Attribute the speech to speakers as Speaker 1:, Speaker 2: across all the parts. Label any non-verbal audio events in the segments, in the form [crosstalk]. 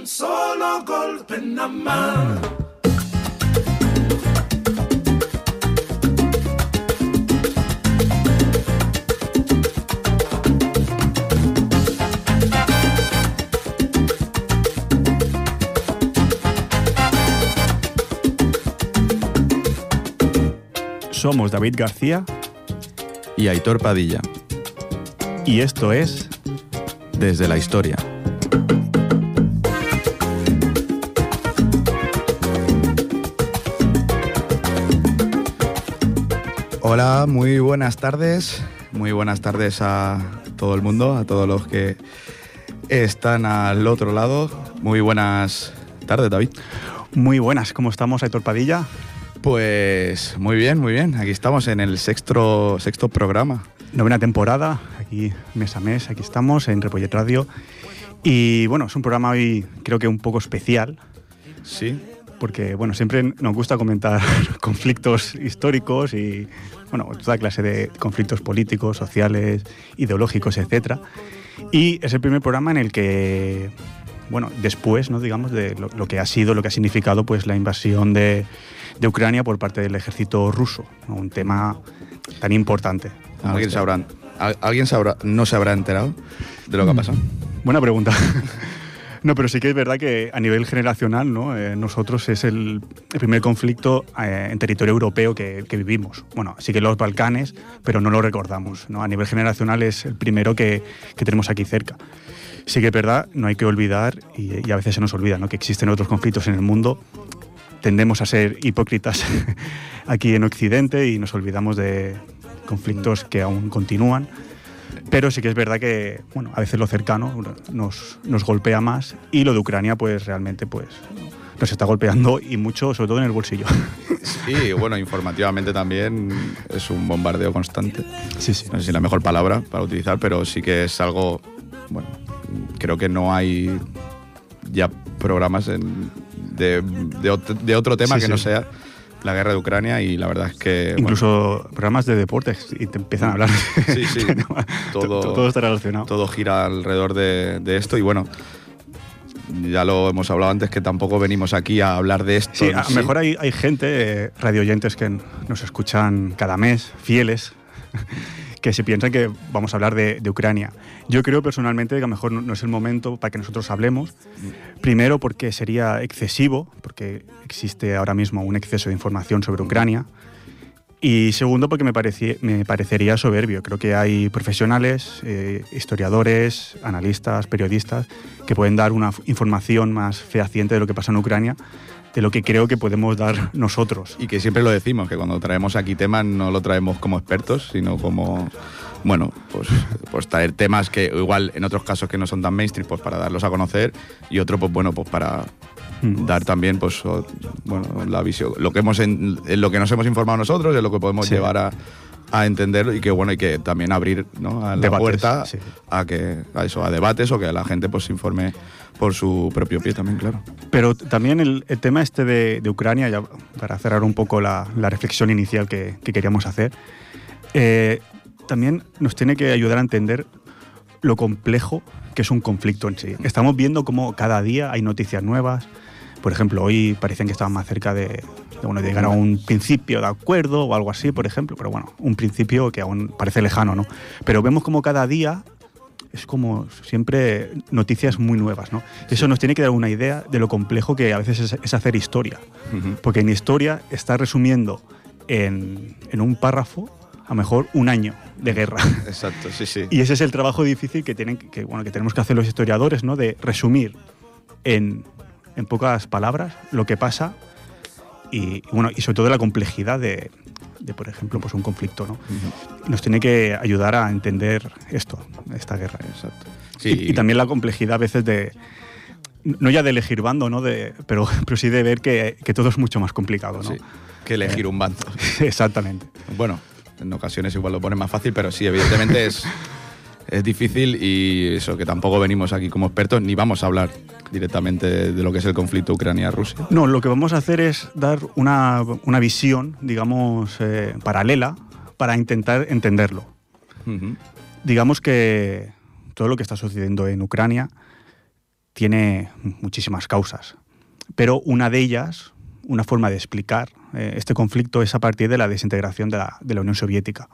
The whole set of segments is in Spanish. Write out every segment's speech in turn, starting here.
Speaker 1: un solo golpe nada más.
Speaker 2: Somos David García
Speaker 3: y Aitor Padilla,
Speaker 2: y esto es
Speaker 3: desde la historia. Hola, muy buenas tardes. Muy buenas tardes a todo el mundo, a todos los que están al otro lado. Muy buenas tardes, David.
Speaker 2: Muy buenas, ¿cómo estamos, Aitor Padilla?
Speaker 3: Pues muy bien, muy bien. Aquí estamos en el sexto, sexto programa.
Speaker 2: Novena temporada, aquí mes a mes, aquí estamos en Repollet Radio. Y bueno, es un programa hoy creo que un poco especial.
Speaker 3: Sí.
Speaker 2: Porque bueno, siempre nos gusta comentar [laughs] conflictos históricos y bueno, toda clase de conflictos políticos, sociales, ideológicos, etc. Y es el primer programa en el que bueno, después, ¿no? digamos, de lo, lo, que ha sido, lo que ha significado pues, la invasión de, de Ucrania por parte del ejército ruso, ¿no? un tema tan importante.
Speaker 3: ¿Alguien, este. sabrá, ¿Alguien sabrá, no se habrá enterado de lo que ha pasado?
Speaker 2: Buena pregunta. [laughs] No, pero sí que es verdad que a nivel generacional, ¿no? Eh, nosotros es el, primer conflicto eh, en territorio europeo que, que, vivimos. Bueno, sí que los Balcanes, pero no lo recordamos. ¿no? A nivel generacional es el primero que, que tenemos aquí cerca. Sí que es verdad, no hay que olvidar, y, y, a veces se nos olvida, ¿no? que existen otros conflictos en el mundo. Tendemos a ser hipócritas [laughs] aquí en Occidente y nos olvidamos de conflictos que aún continúan. Pero sí que es verdad que, bueno, a veces lo cercano nos, nos golpea más y lo de Ucrania, pues realmente, pues nos está golpeando y mucho, sobre todo en el bolsillo.
Speaker 3: Sí, bueno, informativamente también es un bombardeo constante.
Speaker 2: Sí, sí.
Speaker 3: No sé si es la mejor palabra para utilizar, pero sí que es algo, bueno, creo que no hay ya programas en, de, de, otro, de, otro tema sí, que sí. no sea la guerra de Ucrania y la verdad es que...
Speaker 2: Incluso bueno, programas de deportes y te empiezan a hablar.
Speaker 3: Sí, sí, [laughs]
Speaker 2: todo, todo está relacionado.
Speaker 3: Todo gira alrededor de, de, esto y bueno, ya lo hemos hablado antes que tampoco venimos aquí a hablar de esto.
Speaker 2: Sí, a lo mejor hay, hay gente, eh, radioyentes que nos escuchan cada mes, fieles, que se piensan que vamos a hablar de, Ucrania. Yo creo personalmente que a lo mejor no, es el momento para que nosotros hablemos. Primero porque sería excesivo, porque existe ahora mismo un exceso de información sobre Ucrania. Y segundo porque me, parecía, me parecería soberbio. Creo que hay profesionales, eh, historiadores, analistas, periodistas, que pueden dar una información más fehaciente de lo que pasa en Ucrania de lo que creo que podemos dar nosotros.
Speaker 3: Y que siempre lo decimos, que cuando traemos aquí temas no lo traemos como expertos, sino como, bueno, pues, pues traer temas que igual en otros casos que no son tan mainstream, pues para darlos a conocer y otro, pues bueno, pues para mm. dar también, pues, bueno, la visión, lo que, hemos en, en, lo que nos hemos informado nosotros, en lo que podemos sí. llevar a a entenderlo y que bueno y que también abrir ¿no? a la
Speaker 2: debates,
Speaker 3: puerta
Speaker 2: sí.
Speaker 3: a que a eso a debates o que la gente pues se informe por su propio pie también claro
Speaker 2: pero también el, el tema este de, de, Ucrania ya para cerrar un poco la, la reflexión inicial que, que queríamos hacer eh, también nos tiene que ayudar a entender lo complejo que es un conflicto en sí estamos viendo como cada día hay noticias nuevas por ejemplo hoy parecen que estaban más cerca de, bueno, de llegar a un principio de acuerdo o algo así, por ejemplo, pero bueno, un principio que aún parece lejano, ¿no? Pero vemos como cada día es como siempre noticias muy nuevas, ¿no? Eso nos tiene que dar una idea de lo complejo que a veces es, es hacer historia, uh -huh. porque en historia está resumiendo en, en un párrafo a lo mejor un año de guerra.
Speaker 3: Exacto, sí, sí. [laughs]
Speaker 2: Y ese es el trabajo difícil que, tienen, que, bueno, que tenemos que hacer los historiadores, ¿no? De resumir en, en pocas palabras lo que pasa y, bueno, y sobre todo la complejidad de, de, por ejemplo, pues un conflicto, ¿no? Uh -huh. Nos tiene que ayudar a entender esto, esta guerra.
Speaker 3: Exacto.
Speaker 2: Sí. Y, y, también la complejidad a veces de, no ya de elegir bando, ¿no? De, pero, [laughs] pero sí de ver que, que todo es mucho más complicado, ¿no?
Speaker 3: Sí, que elegir eh, un bando. [laughs]
Speaker 2: Exactamente.
Speaker 3: Bueno, en ocasiones igual lo pone más fácil, pero sí, evidentemente [laughs] es, es difícil y eso, que tampoco venimos aquí como expertos ni vamos a hablar directamente de lo que es el conflicto Ucrania-Rusia.
Speaker 2: No, lo que vamos a hacer es dar una, una visión, digamos, eh, paralela para intentar entenderlo. Uh -huh. Digamos que todo lo que está sucediendo en Ucrania tiene muchísimas causas, pero una de ellas, una forma de explicar eh, este conflicto es a partir de la desintegración de la, de la Unión Soviética.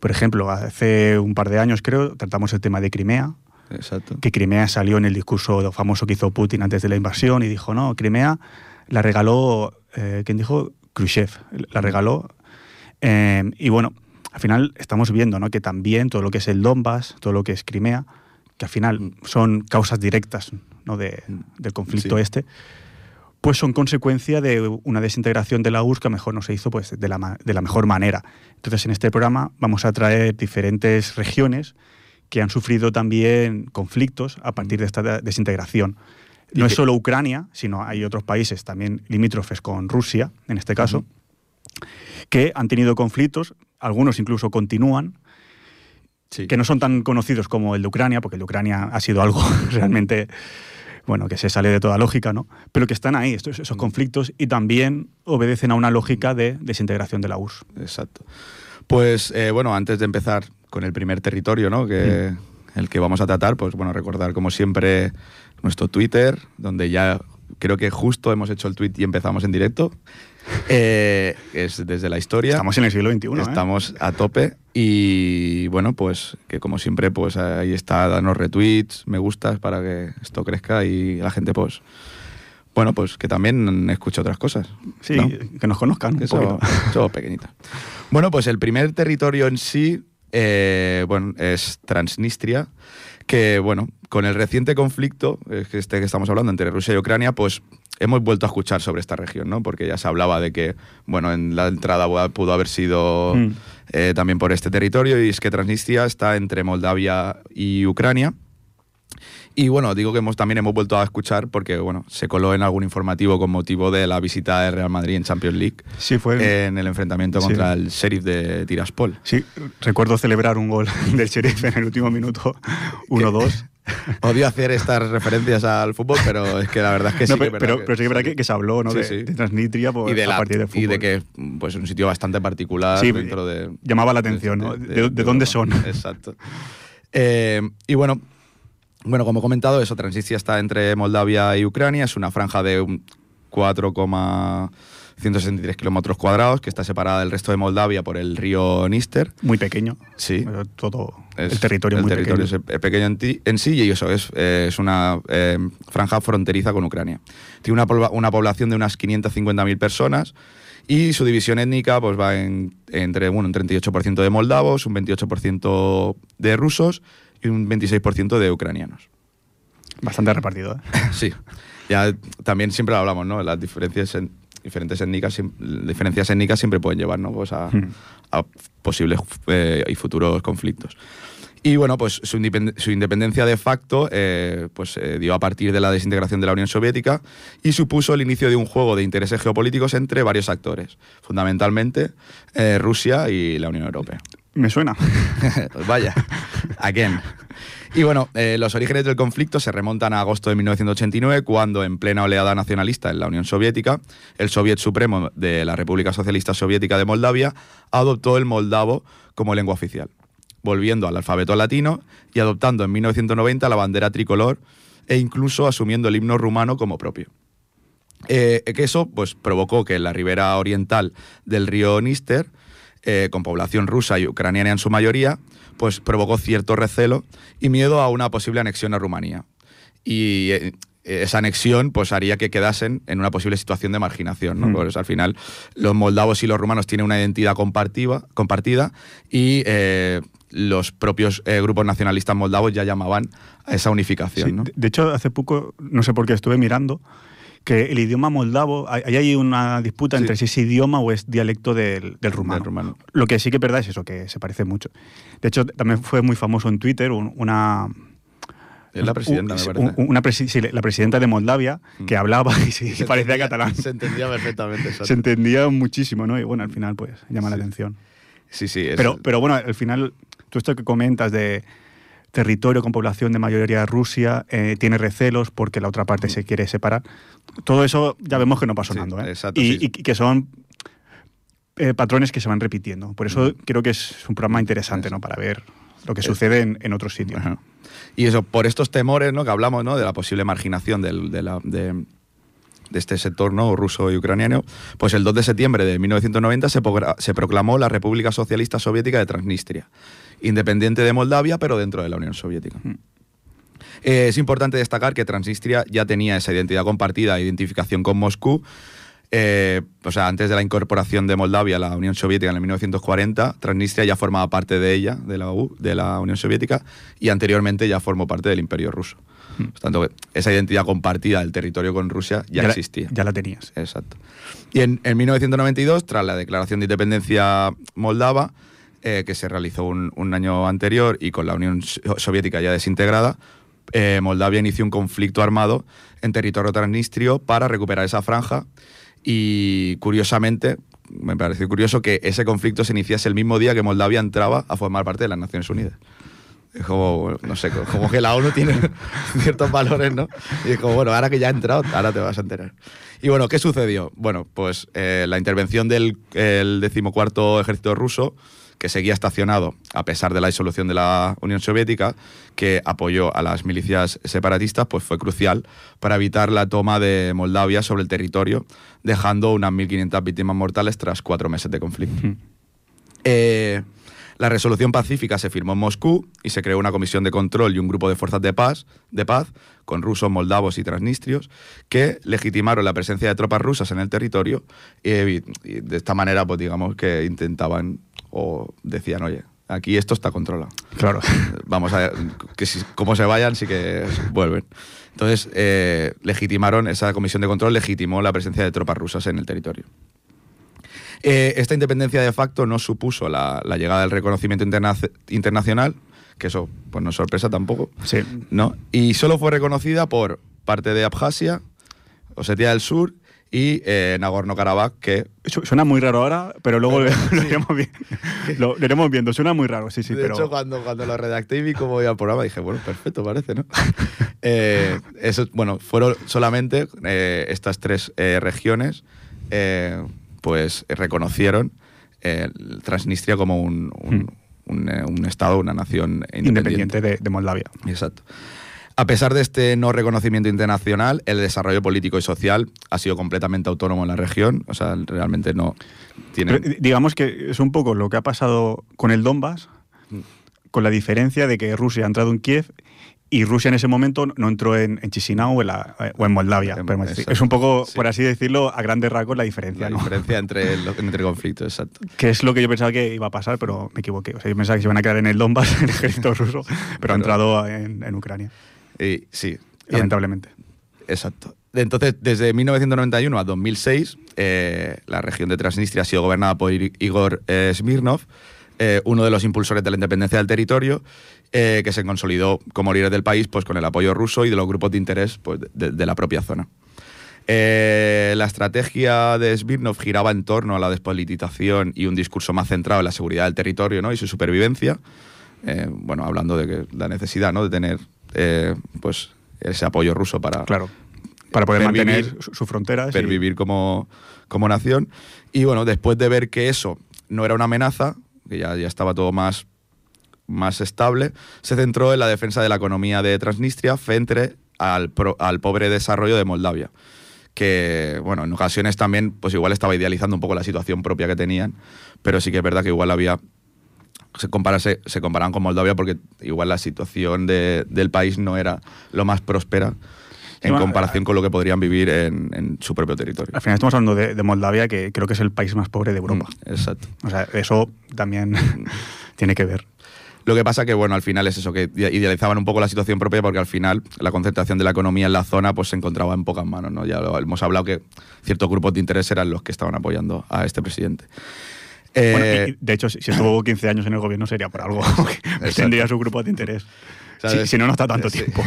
Speaker 2: Por ejemplo, hace un par de años creo tratamos el tema de Crimea,
Speaker 3: Exacto.
Speaker 2: que Crimea salió en el discurso famoso que hizo Putin antes de la invasión y dijo, no, Crimea la regaló, eh, ¿quién dijo? Khrushchev, la regaló. Eh, y bueno, al final estamos viendo ¿no? que también todo lo que es el Donbass, todo lo que es Crimea, que al final son causas directas ¿no? de- del conflicto
Speaker 3: Sí.
Speaker 2: este, pues son consecuencia de una desintegración de la URSS que a mejor no se hizo pues, de, la, de la mejor manera. Entonces, en este programa vamos a traer diferentes regiones que han sufrido también conflictos a partir de esta de- desintegración. No es solo Ucrania, sino hay otros países también limítrofes con Rusia, en este caso, que han tenido conflictos, algunos incluso continúan,
Speaker 3: Sí.
Speaker 2: que no son tan conocidos como el de Ucrania, porque el de Ucrania ha sido algo [laughs] realmente, bueno, que se sale de toda lógica, ¿no? Pero que están ahí, estos, esos conflictos, y también obedecen a una lógica de desintegración de la URSS.
Speaker 3: Exacto. Pues eh, bueno, antes de empezar con el primer territorio, ¿no? Que, El que vamos a tratar, pues bueno, recordar como siempre nuestro Twitter, donde ya creo que justo hemos hecho el tweet y empezamos en directo. [laughs] Eh, es desde la historia.
Speaker 2: Estamos en el siglo XXI, ¿eh?
Speaker 3: Estamos a tope y bueno, pues que como siempre, pues ahí está, danos retweets, me gustas para que esto crezca y la gente pues, bueno, pues que también escuche otras cosas.
Speaker 2: Sí,
Speaker 3: ¿no?
Speaker 2: que nos conozcan un
Speaker 3: Eso,
Speaker 2: poquito.
Speaker 3: eso pequeñita. [laughs] Bueno, pues el primer territorio en sí, eh, bueno, es Transnistria, que bueno, con el reciente conflicto, eh, este que estamos hablando entre Rusia y Ucrania, pues hemos vuelto a escuchar sobre esta región, ¿no? Porque ya se hablaba de que, bueno, en la entrada pudo haber sido
Speaker 2: Mm.
Speaker 3: eh, también por este territorio, y es que Transnistria está entre Moldavia y Ucrania. Y bueno, digo que hemos, también hemos vuelto a escuchar porque, bueno, se coló en algún informativo con motivo de la visita de Real Madrid en Champions League
Speaker 2: Sí, fue.
Speaker 3: en el enfrentamiento
Speaker 2: Sí.
Speaker 3: contra el Sheriff de Tiraspol.
Speaker 2: Sí, recuerdo celebrar un gol [laughs] del Sheriff en el último minuto, 1-2. [laughs]
Speaker 3: Odio hacer estas referencias al fútbol, pero es que la verdad es que sí.
Speaker 2: No,
Speaker 3: que
Speaker 2: pero,
Speaker 3: es verdad
Speaker 2: pero, pero sí que es verdad que, que se habló ¿no?
Speaker 3: Sí,
Speaker 2: de,
Speaker 3: sí.
Speaker 2: de Transnistria por,
Speaker 3: y de,
Speaker 2: a
Speaker 3: la-
Speaker 2: partir del fútbol.
Speaker 3: y de que pues un sitio bastante particular
Speaker 2: Sí,
Speaker 3: dentro de
Speaker 2: llamaba la atención, ¿no? ¿De- de dónde son?
Speaker 3: Exacto. Eh, y bueno, bueno, como he comentado, eso, Transnistria está entre Moldavia y Ucrania, es una franja de un 4,163 kilómetros cuadrados que está separada del resto de Moldavia por el río Níster.
Speaker 2: Muy pequeño.
Speaker 3: Sí.
Speaker 2: Pero Todo
Speaker 3: Es-
Speaker 2: el territorio
Speaker 3: el
Speaker 2: muy
Speaker 3: territorio
Speaker 2: pequeño.
Speaker 3: es pequeño en, ti- en sí y eso es, eh, es una eh, franja fronteriza con Ucrania. Tiene una, una población de unas 550.000 personas y su división étnica pues, va en- entre bueno, un 38% de moldavos, un 28% de rusos y un 26% de ucranianos.
Speaker 2: Bastante repartido, ¿eh? [laughs]
Speaker 3: Sí, ya también siempre lo hablamos, ¿no? Las diferencias, en- diferentes étnicas, diferencias étnicas siempre pueden llevar ¿no? pues a,
Speaker 2: Hmm.
Speaker 3: a posibles eh, y futuros conflictos. Y bueno, pues su, independ- su independencia de facto eh, pues, se dio a partir de la desintegración de la Unión Soviética y supuso el inicio de un juego de intereses geopolíticos entre varios actores, fundamentalmente eh, Rusia y la Unión Europea.
Speaker 2: Me suena. [laughs]
Speaker 3: Pues Vaya, again. Y bueno, eh, los orígenes del conflicto se remontan a agosto de 1989, cuando en plena oleada nacionalista en la Unión Soviética, el Soviet Supremo de la República Socialista Soviética de Moldavia adoptó el moldavo como lengua oficial, volviendo al alfabeto latino y adoptando en 1990 la bandera tricolor e incluso asumiendo el himno rumano como propio. Eh, que eso pues, provocó que en la ribera oriental del río Níster, eh, con población rusa y ucraniana en su mayoría, pues provocó cierto recelo y miedo a una posible anexión a Rumanía. Y eh, esa anexión pues, haría que quedasen en una posible situación de marginación. ¿no?
Speaker 2: Mm.
Speaker 3: Pues, al final, los moldavos y los rumanos tienen una identidad compartida y eh, los propios eh, grupos nacionalistas moldavos ya llamaban a esa unificación.
Speaker 2: Sí,
Speaker 3: ¿no?
Speaker 2: de, de hecho, hace poco, no sé por qué estuve mirando, que el idioma moldavo, hay, hay ahí una disputa
Speaker 3: Sí.
Speaker 2: entre si es idioma o es dialecto del, del rumano.
Speaker 3: Del rumano.
Speaker 2: Lo que sí que es verdad es eso, que se parece mucho. De hecho, también fue muy famoso en Twitter un- una...
Speaker 3: Es la presidenta,
Speaker 2: un-
Speaker 3: me parece.
Speaker 2: una presi- sí, la presidenta de Moldavia, que
Speaker 3: Mm.
Speaker 2: hablaba y, sí, [laughs]
Speaker 3: Se
Speaker 2: parecía
Speaker 3: entendía-
Speaker 2: catalán.
Speaker 3: Se entendía perfectamente. exacto.
Speaker 2: Se entendía muchísimo, ¿no? Y bueno, al final, pues, llama la atención.
Speaker 3: Sí, sí. es-
Speaker 2: Pero, pero bueno, al final, tú esto que comentas de territorio con población de mayoría Rusia, eh, tiene recelos porque la otra parte se quiere separar. Todo eso ya vemos que no va
Speaker 3: Sí,
Speaker 2: sonando. ¿eh?
Speaker 3: exacto,
Speaker 2: y,
Speaker 3: sí.
Speaker 2: y que son eh, patrones que se van repitiendo. Por eso creo que es un programa interesante ¿no? para ver lo que sucede en, en otros sitios.
Speaker 3: Ajá. Y eso, por estos temores ¿no? que hablamos ¿no? de la posible marginación del- de, la- de- de este sector ¿no? ruso y ucraniano, pues el 2 de septiembre de 1990 se, pogra- se proclamó la República Socialista Soviética de Transnistria, independiente de Moldavia, pero dentro de la Unión Soviética. Eh, es importante destacar que Transnistria ya tenía esa identidad compartida, identificación con Moscú. eh, o sea, antes de la incorporación de Moldavia a la Unión Soviética en el 1940, Transnistria ya formaba parte de ella, de la, U- de la Unión Soviética, y anteriormente ya formó parte del Imperio Ruso. Por tanto, esa identidad compartida del territorio con Rusia ya,
Speaker 2: la-
Speaker 3: existía.
Speaker 2: ya la tenías.
Speaker 3: Exacto. Y en, en 1992, tras la declaración de independencia moldava, eh, que se realizó un, un año anterior y con la Unión So- Soviética ya desintegrada, eh, Moldavia inició un conflicto armado en territorio transnistrio para recuperar esa franja y curiosamente, me pareció curioso que ese conflicto se iniciase el mismo día que Moldavia entraba a formar parte de las Naciones Unidas. Es como, no sé, como que la ONU tiene [laughs] ciertos valores, ¿no? Y es como, bueno, ahora que ya ha entrado, ahora te vas a enterar. Y bueno, ¿qué sucedió? Bueno, pues eh, la intervención del el decimocuarto ejército ruso, que seguía estacionado a pesar de la disolución de la Unión Soviética, que apoyó a las milicias separatistas, pues fue crucial para evitar la toma de Moldavia sobre el territorio, dejando unas 1.500 víctimas mortales tras cuatro meses de conflicto. Eh, la resolución pacífica se firmó en Moscú y se creó una comisión de control y un grupo de fuerzas de paz, de paz con rusos, moldavos y transnistrios que legitimaron la presencia de tropas rusas en el territorio y, evi- y de esta manera, pues digamos que intentaban o decían, oye, aquí esto está controlado.
Speaker 2: Claro. [laughs]
Speaker 3: Vamos a ver, que si, como se vayan, sí que vuelven. Entonces, eh, legitimaron, esa comisión de control legitimó la presencia de tropas rusas en el territorio. Eh, esta independencia de facto no supuso la, la llegada del reconocimiento interna- internacional, que eso pues no es sorpresa tampoco,
Speaker 2: Sí.
Speaker 3: ¿no? Y solo fue reconocida por parte de Abjasia, Osetia del Sur y eh, Nagorno-Karabaj, que
Speaker 2: Su- Suena muy raro ahora, pero luego [laughs] lo, [laughs] lo iremos [laughs] lo- lo iremos viendo. Suena muy raro, sí, sí,
Speaker 3: de
Speaker 2: pero.
Speaker 3: hecho, cuando, cuando lo redacté y vi cómo iba el programa, dije, bueno, perfecto, parece, ¿no? Eh, eso, bueno, fueron solamente eh, estas tres regiones, pues reconocieron Transnistria como un, un-
Speaker 2: Hmm.
Speaker 3: un, un estado, una nación independiente.
Speaker 2: independiente de, de Moldavia.
Speaker 3: Exacto. A pesar de este no reconocimiento internacional, el desarrollo político y social ha sido completamente autónomo en la región. O sea, realmente no tiene.
Speaker 2: Digamos que es un poco lo que ha pasado con el Donbass,
Speaker 3: Mm.
Speaker 2: con la diferencia de que Rusia ha entrado en Kiev y Rusia en ese momento no entró en, en Chisinau o en, la- o en Moldavia.
Speaker 3: Exacto.
Speaker 2: Es un poco,
Speaker 3: Sí.
Speaker 2: por así decirlo, a grandes rasgos la diferencia,
Speaker 3: la
Speaker 2: ¿no?
Speaker 3: diferencia entre, lo- entre conflictos, exacto.
Speaker 2: Que es lo que yo pensaba que iba a pasar, pero me equivoqué. O sea, yo pensaba que se iban a quedar en el Donbass, [laughs] en el ejército ruso, pero ha entrado en, en Ucrania,
Speaker 3: Y, sí, en-
Speaker 2: lamentablemente.
Speaker 3: Exacto. Entonces, desde 1991 a 2006, eh, la región de Transnistria ha sido gobernada por Igor eh, Smirnov, eh, uno de los impulsores de la independencia del territorio, eh, que se consolidó como líder del país pues, con el apoyo ruso y de los grupos de interés pues, de, de la propia zona. Eh, la estrategia de Smirnov giraba en torno a la despolitización y un discurso más centrado en la seguridad del territorio ¿no? y su supervivencia. Eh, bueno, hablando de que la necesidad ¿no? de tener eh, pues, ese apoyo ruso para,
Speaker 2: Claro. Para poder
Speaker 3: pervivir-
Speaker 2: mantener su- sus fronteras. y-
Speaker 3: pervivir como, como nación. Y bueno, después de ver que eso no era una amenaza, que ya, ya estaba todo más, más estable, se centró en la defensa de la economía de Transnistria frente al, pro- al pobre desarrollo de Moldavia. Que, bueno, en ocasiones también, pues igual estaba idealizando un poco la situación propia que tenían, pero sí que es verdad que igual había. Se, comparase, se comparaban con Moldavia porque igual la situación de- del país no era lo más próspera en
Speaker 2: bueno,
Speaker 3: comparación con lo que podrían vivir en, en su propio territorio.
Speaker 2: Al final estamos hablando de, de Moldavia, que creo que es el país más pobre de Europa.
Speaker 3: Mm, Exacto.
Speaker 2: O sea, eso también [laughs] tiene que ver.
Speaker 3: Lo que pasa que, bueno, al final es eso, que idealizaban un poco la situación propia porque al final la concentración de la economía en la zona pues se encontraba en pocas manos, ¿no? Ya lo hemos hablado que ciertos grupos de interés eran los que estaban apoyando a este presidente. Eh,
Speaker 2: Bueno, y- y de hecho, si, si estuvo [laughs] 15 años en el gobierno sería por algo. [laughs] que tendría su grupo de interés. Si, si no, no está tanto
Speaker 3: Sí.
Speaker 2: tiempo.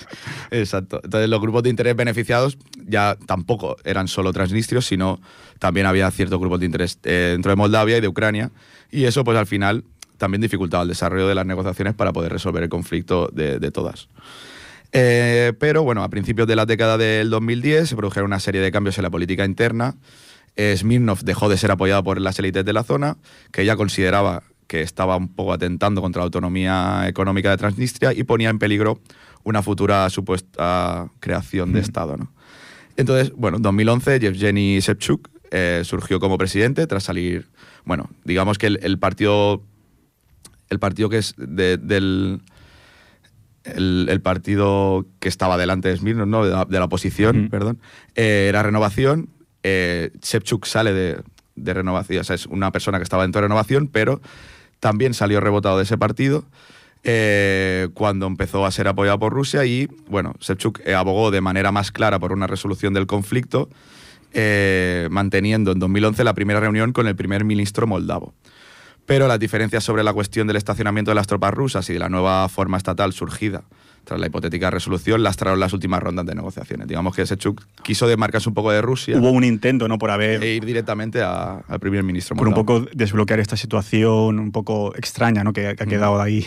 Speaker 2: [laughs]
Speaker 3: Exacto. Entonces los grupos de interés beneficiados ya tampoco eran solo transnistrios, sino también había ciertos grupos de interés eh, dentro de Moldavia y de Ucrania. Y eso pues al final también dificultaba el desarrollo de las negociaciones para poder resolver el conflicto de, de todas. Eh, pero bueno, a principios de la década del 2010 se produjeron una serie de cambios en la política interna. Smirnov dejó de ser apoyado por las élites de la zona, que ella consideraba que estaba un poco atentando contra la autonomía económica de Transnistria y ponía en peligro una futura supuesta creación de Estado. ¿no? Entonces, bueno, en 2011 Yevgeny Shevchuk eh, surgió como presidente tras salir, bueno, digamos que el, partido, el partido que es del... El, partido que estaba delante de Smirnov, ¿no? de, la, oposición, perdón, eh, era Renovación. Eh, sale de, Renovación, es una persona que estaba dentro de Renovación, pero también salió rebotado de ese partido. Eh, cuando empezó a ser apoyado por Rusia y, bueno, Shevchuk eh, abogó de manera más clara por una resolución del conflicto, eh, manteniendo en 2011 la primera reunión con el primer ministro moldavo. Pero las diferencias sobre la cuestión del estacionamiento de las tropas rusas y de la nueva forma estatal surgida tras la hipotética resolución, lastraron las últimas rondas de negociaciones. Digamos que Sechuk quiso demarcarse un poco de Rusia.
Speaker 2: Hubo un intento, ¿no? Por haber.
Speaker 3: E ir directamente al primer ministro.
Speaker 2: Por un poco desbloquear esta situación un poco extraña, ¿no? Que, ha quedado ahí.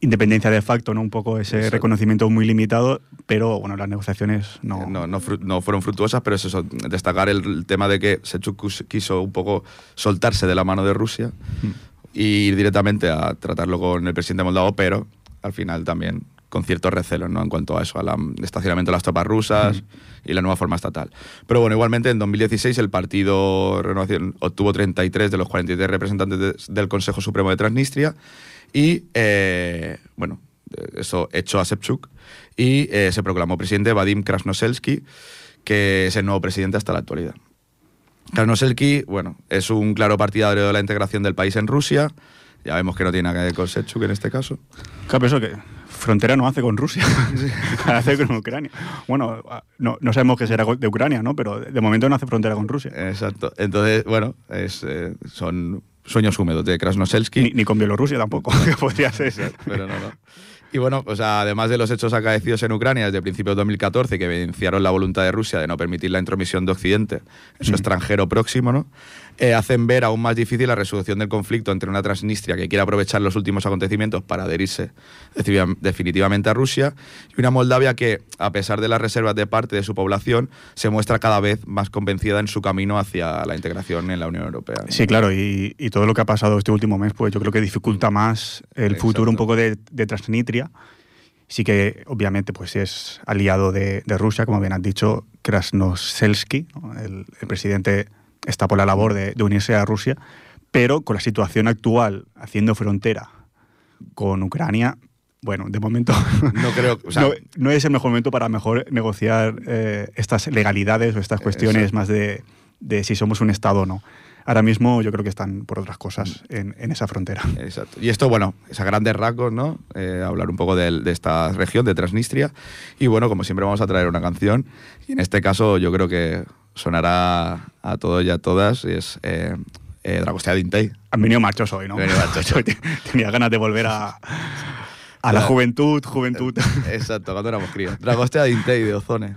Speaker 2: Independencia de facto, ¿no? Un poco ese reconocimiento muy limitado, pero bueno, las negociaciones no.
Speaker 3: No, no, fueron fructuosas, pero es eso, destacar el, tema de que Sechuk quiso un poco soltarse de la mano de Rusia mm. y ir directamente a tratarlo con el presidente moldavo, pero al final también con ciertos recelos ¿no? en cuanto a eso, al estacionamiento de las tropas rusas y la nueva forma estatal. Pero bueno, igualmente en 2016 el partido Renovación obtuvo 33 de los 43 representantes del Consejo Supremo de Transnistria y, eh, bueno, eso echó a Sepchuk y eh, se proclamó presidente Vadim Krasnoselsky, que es el nuevo presidente hasta la actualidad. Krasnoselsky, bueno, es un claro partidario de la integración del país en Rusia. Ya vemos que no tiene nada que ver con Sepchuk en este caso.
Speaker 2: Claro, eso que frontera no hace con Rusia, [laughs] hace con Ucrania. Bueno, no, no, sabemos qué será de Ucrania, ¿no? Pero de momento no hace frontera con Rusia.
Speaker 3: Exacto. Entonces, bueno, es, eh, son sueños húmedos de Krasnoselsky.
Speaker 2: Ni, con Bielorrusia tampoco, [laughs] que podría ser.
Speaker 3: pero no, no. Y bueno, pues además de los hechos acaecidos en Ucrania desde principios de 2014 que evidenciaron la voluntad de Rusia de no permitir la intromisión de Occidente en su mm. extranjero próximo, ¿no? Eh, hacen ver aún más difícil la resolución del conflicto entre una Transnistria que quiere aprovechar los últimos acontecimientos para adherirse definitivamente a Rusia y una Moldavia que, a pesar de las reservas de parte de su población, se muestra cada vez más convencida en su camino hacia la integración en la Unión Europea.
Speaker 2: Sí, claro, y, todo lo que ha pasado este último mes, pues yo creo que dificulta más el futuro un poco de, Transnistria. Sí que obviamente pues es aliado de, Rusia, como bien han dicho, Krasnoselsky, el, el presidente está por la labor de, unirse a Rusia, pero con la situación actual, haciendo frontera con Ucrania, bueno, de momento [laughs]
Speaker 3: no creo,
Speaker 2: no, es el mejor momento para mejor negociar eh, estas legalidades o estas cuestiones más de, si somos un Estado o no. Ahora mismo yo creo que están por otras cosas en, esa frontera.
Speaker 3: Exacto. Y esto, bueno, es a grandes rasgos, ¿no? Eh, hablar un poco de, de, esta región, de Transnistria. Y bueno, como siempre vamos a traer una canción. Y en este caso yo creo que sonará a todos y a todas, es eh, eh, Dragostea Dintei.
Speaker 2: Han venido machos hoy, ¿no? [laughs] Tenía ganas de volver a, a la juventud, juventud.
Speaker 3: Exacto, cuando éramos críos. Dragostea Dintei de Ozone.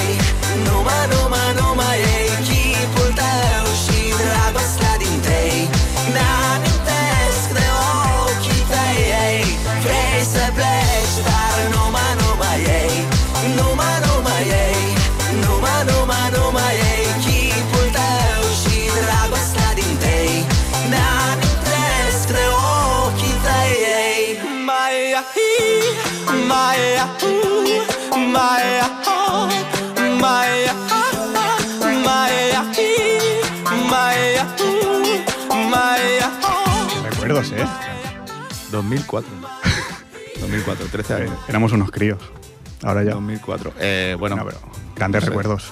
Speaker 2: Recuerdos, ¿eh?
Speaker 3: 2004. 2004, 13 años.
Speaker 2: Éramos unos críos. Ahora ya.
Speaker 3: 2004. Eh, bueno,
Speaker 2: No, pero grandes
Speaker 3: no sé.
Speaker 2: recuerdos.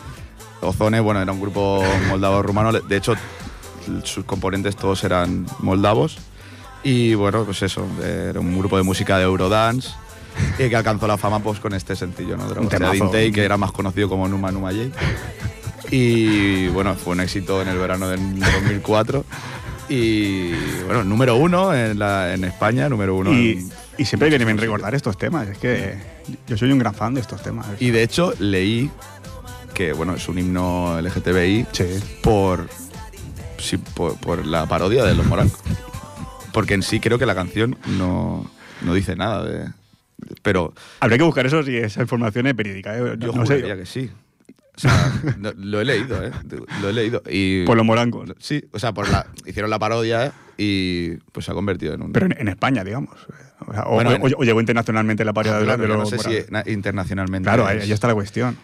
Speaker 3: Ozone, bueno, era un grupo moldavo-rumano. De hecho, sus componentes todos eran moldavos. Y bueno, pues eso, era un grupo de música de Eurodance que alcanzó la fama pues con este sencillo, ¿no? Dintei, que era más conocido como Numa Numa Jay. Y bueno, fue un éxito en el verano del 2004. Y bueno, número uno en, la, en España, número uno
Speaker 2: Y,
Speaker 3: en-
Speaker 2: y siempre viene bien recordar estos temas. Es que yo soy un gran fan de estos temas.
Speaker 3: Y de hecho leí que bueno, es un himno LGTBI
Speaker 2: Sí.
Speaker 3: por, sí, por, por la parodia de los morancos. Porque en sí creo que la canción no, no dice nada de. Pero
Speaker 2: Habría que buscar eso si esa información es verídica. ¿eh?
Speaker 3: yo
Speaker 2: no sé.
Speaker 3: que sí. O sea, [laughs] no- lo he leído, ¿eh? Lo he leído. Y,
Speaker 2: Por los morancos.
Speaker 3: Sí, o sea, por la, hicieron la parodia y pues se ha convertido en un.
Speaker 2: Pero en, en España, digamos. O, sea, o-
Speaker 3: Bueno,
Speaker 2: o-
Speaker 3: en-
Speaker 2: o llegó internacionalmente la paridad
Speaker 3: Ah, claro,
Speaker 2: de los
Speaker 3: no sé si
Speaker 2: morancos.
Speaker 3: internacionalmente.
Speaker 2: Claro, ahí,
Speaker 3: es-
Speaker 2: ahí está la cuestión.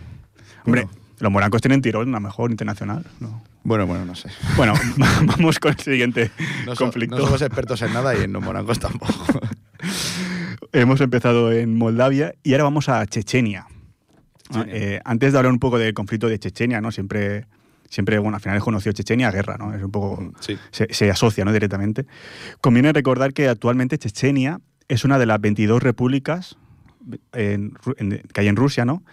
Speaker 2: Hombre,
Speaker 3: Bueno.
Speaker 2: los morancos tienen tirón, a lo mejor internacional. ¿no?
Speaker 3: Bueno, bueno, no sé. [laughs]
Speaker 2: Bueno, [laughs] vamos con el siguiente
Speaker 3: No, so-
Speaker 2: conflicto.
Speaker 3: no somos expertos en nada y en los morancos tampoco. [laughs]
Speaker 2: Hemos empezado en Moldavia y ahora vamos a Chechenia.
Speaker 3: Chechenia.
Speaker 2: Eh, antes de hablar un poco del conflicto de Chechenia, ¿no? Siempre, siempre bueno, al final es conocido Chechenia, guerra, ¿no? Es un poco...
Speaker 3: Sí.
Speaker 2: Se, se asocia, ¿no? Directamente. Conviene recordar que actualmente Chechenia es una de las 22 repúblicas en en- que hay en Rusia, ¿no?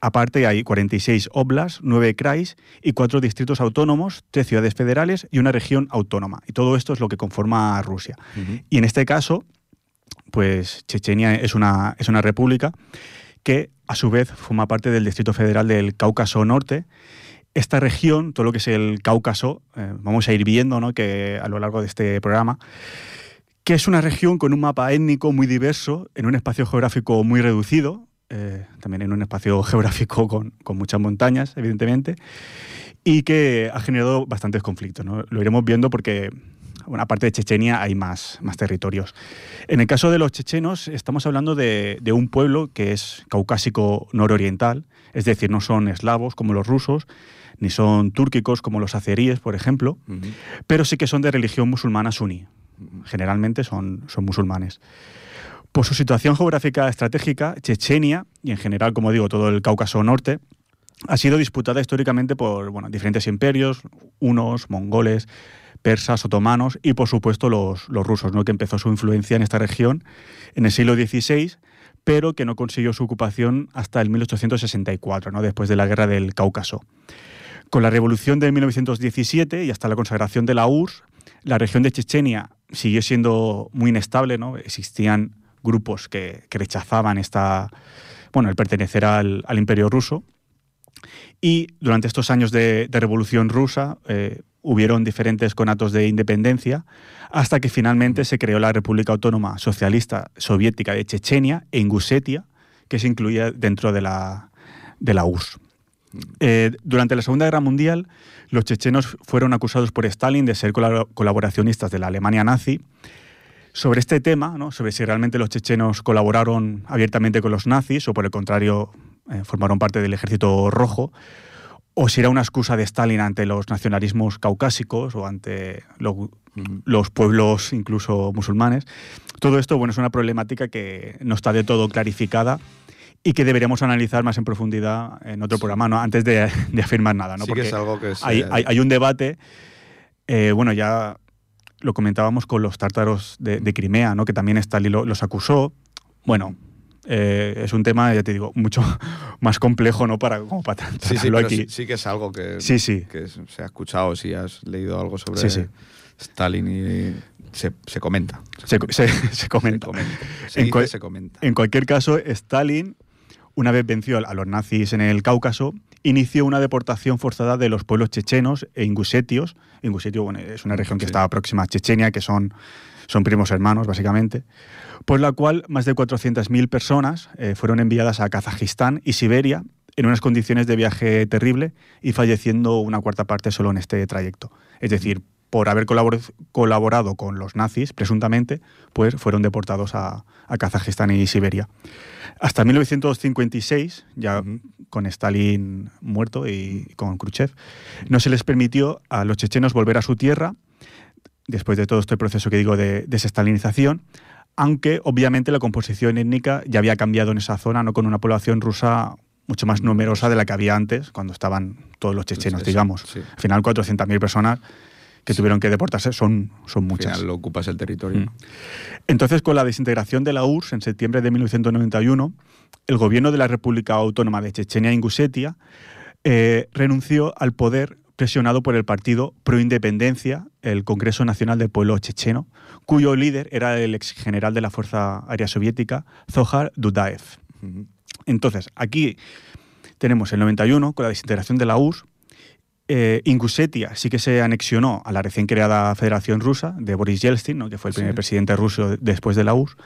Speaker 2: Aparte hay 46 oblasts, 9 krais y 4 distritos autónomos, 3 ciudades federales y una región autónoma. Y todo esto es lo que conforma a Rusia. Y en este caso, pues Chechenia es una, es una república que a su vez forma parte del Distrito Federal del Cáucaso Norte. Esta región, todo lo que es el Cáucaso, eh, vamos a ir viendo ¿no? que a lo largo de este programa, que es una región con un mapa étnico muy diverso, en un espacio geográfico muy reducido, eh, también en un espacio [laughs] geográfico con, con muchas montañas, evidentemente, y que ha generado bastantes conflictos. ¿no? Lo iremos viendo porque, bueno, aparte de Chechenia, hay más, más territorios. En el caso de los chechenos, estamos hablando de, de un pueblo que es caucásico nororiental, es decir, no son eslavos como los rusos, ni son túrquicos como los azeríes, por ejemplo,
Speaker 3: Ujú.
Speaker 2: pero sí que son de religión musulmana suní. Generalmente son, son musulmanes. Por su situación geográfica estratégica, Chechenia, y en general, como digo, todo el Cáucaso Norte, ha sido disputada históricamente por diferentes imperios, unos, mongoles, persas, otomanos y, por supuesto, los, los rusos, ¿no? que empezó su influencia en esta región en el siglo XVI, pero que no consiguió su ocupación hasta el 1864, ¿no? después de la Guerra del Cáucaso. Con la revolución de 1917 y hasta la consagración de la URSS, la región de Chechenia siguió siendo muy inestable, ¿no? Existían grupos que, rechazaban esta, bueno, el pertenecer al, imperio ruso. Y durante estos años de, revolución rusa eh, hubieron diferentes conatos de independencia hasta que finalmente se creó la República Autónoma Socialista Soviética de Chechenia e Ingusetia, que se incluía dentro de la, de la URSS. Eh, durante la Segunda Guerra Mundial, los chechenos fueron acusados por Stalin de ser colab- colaboracionistas de la Alemania nazi. Sobre este tema, ¿no? sobre si realmente los chechenos colaboraron abiertamente con los nazis o por el contrario eh, formaron parte del ejército rojo, o si era una excusa de Stalin ante los nacionalismos caucásicos o ante lo- los pueblos incluso musulmanes. Todo esto bueno, es una problemática que no está de todo clarificada y que deberíamos analizar más en profundidad en otro programa, ¿no? antes de, de afirmar nada. ¿no?
Speaker 3: Sí que es algo que
Speaker 2: hay, hay- hay un debate, eh, bueno, ya lo comentábamos con los tártaros de, de Crimea, ¿no? que también Stalin lo- los acusó. Bueno, eh, es un tema, ya te digo, mucho [laughs] más complejo ¿no? para, como para
Speaker 3: Sí, sí,
Speaker 2: tratarlo
Speaker 3: pero
Speaker 2: aquí.
Speaker 3: sí, sí que es algo que,
Speaker 2: Sí, sí.
Speaker 3: que se ha escuchado, si has leído algo sobre
Speaker 2: Sí, sí.
Speaker 3: Stalin y se, se comenta.
Speaker 2: Se, se- [laughs] se comenta.
Speaker 3: Comenta.
Speaker 2: En
Speaker 3: dice, se comenta.
Speaker 2: En cualquier caso, Stalin, una vez venció a los nazis en el Cáucaso, inició una deportación forzada de los pueblos chechenos e ingusetios. Ingusetio bueno, es una región que está próxima a Chechenia, que son, son primos hermanos, básicamente, por la cual más de 400.000 personas eh, fueron enviadas a Kazajistán y Siberia en unas condiciones de viaje terrible y falleciendo una cuarta parte solo en este trayecto. Es decir, por haber colabor- colaborado con los nazis, presuntamente, pues fueron deportados a, a Kazajistán y Siberia. Hasta 1956, ya con Stalin muerto y con Khrushchev, no se les permitió a los chechenos volver a su tierra, después de todo este proceso que digo de desestalinización, aunque obviamente la composición étnica ya había cambiado en esa zona, no con una población rusa mucho más numerosa de la que había antes, cuando estaban todos los chechenos, digamos.
Speaker 3: sí.
Speaker 2: Al final, 400.000 personas que tuvieron que deportarse son, son
Speaker 3: Al
Speaker 2: muchas.
Speaker 3: final lo ocupas el territorio.
Speaker 2: Mm. Entonces, con la desintegración de la URSS en septiembre de 1991, el gobierno de la República Autónoma de Chechenia e Ingusetia eh, renunció al poder presionado por el partido pro-independencia, el Congreso Nacional del Pueblo Checheno, cuyo líder era el ex general de la Fuerza Aérea Soviética, Zohar Dudaev. Entonces, aquí tenemos el 91, con la desintegración de la URSS. Eh, Ingusetia sí que se anexionó a la recién creada Federación Rusa de Boris Yeltsin, ¿no? que fue el primer
Speaker 3: Sí.
Speaker 2: presidente ruso después de la URSS.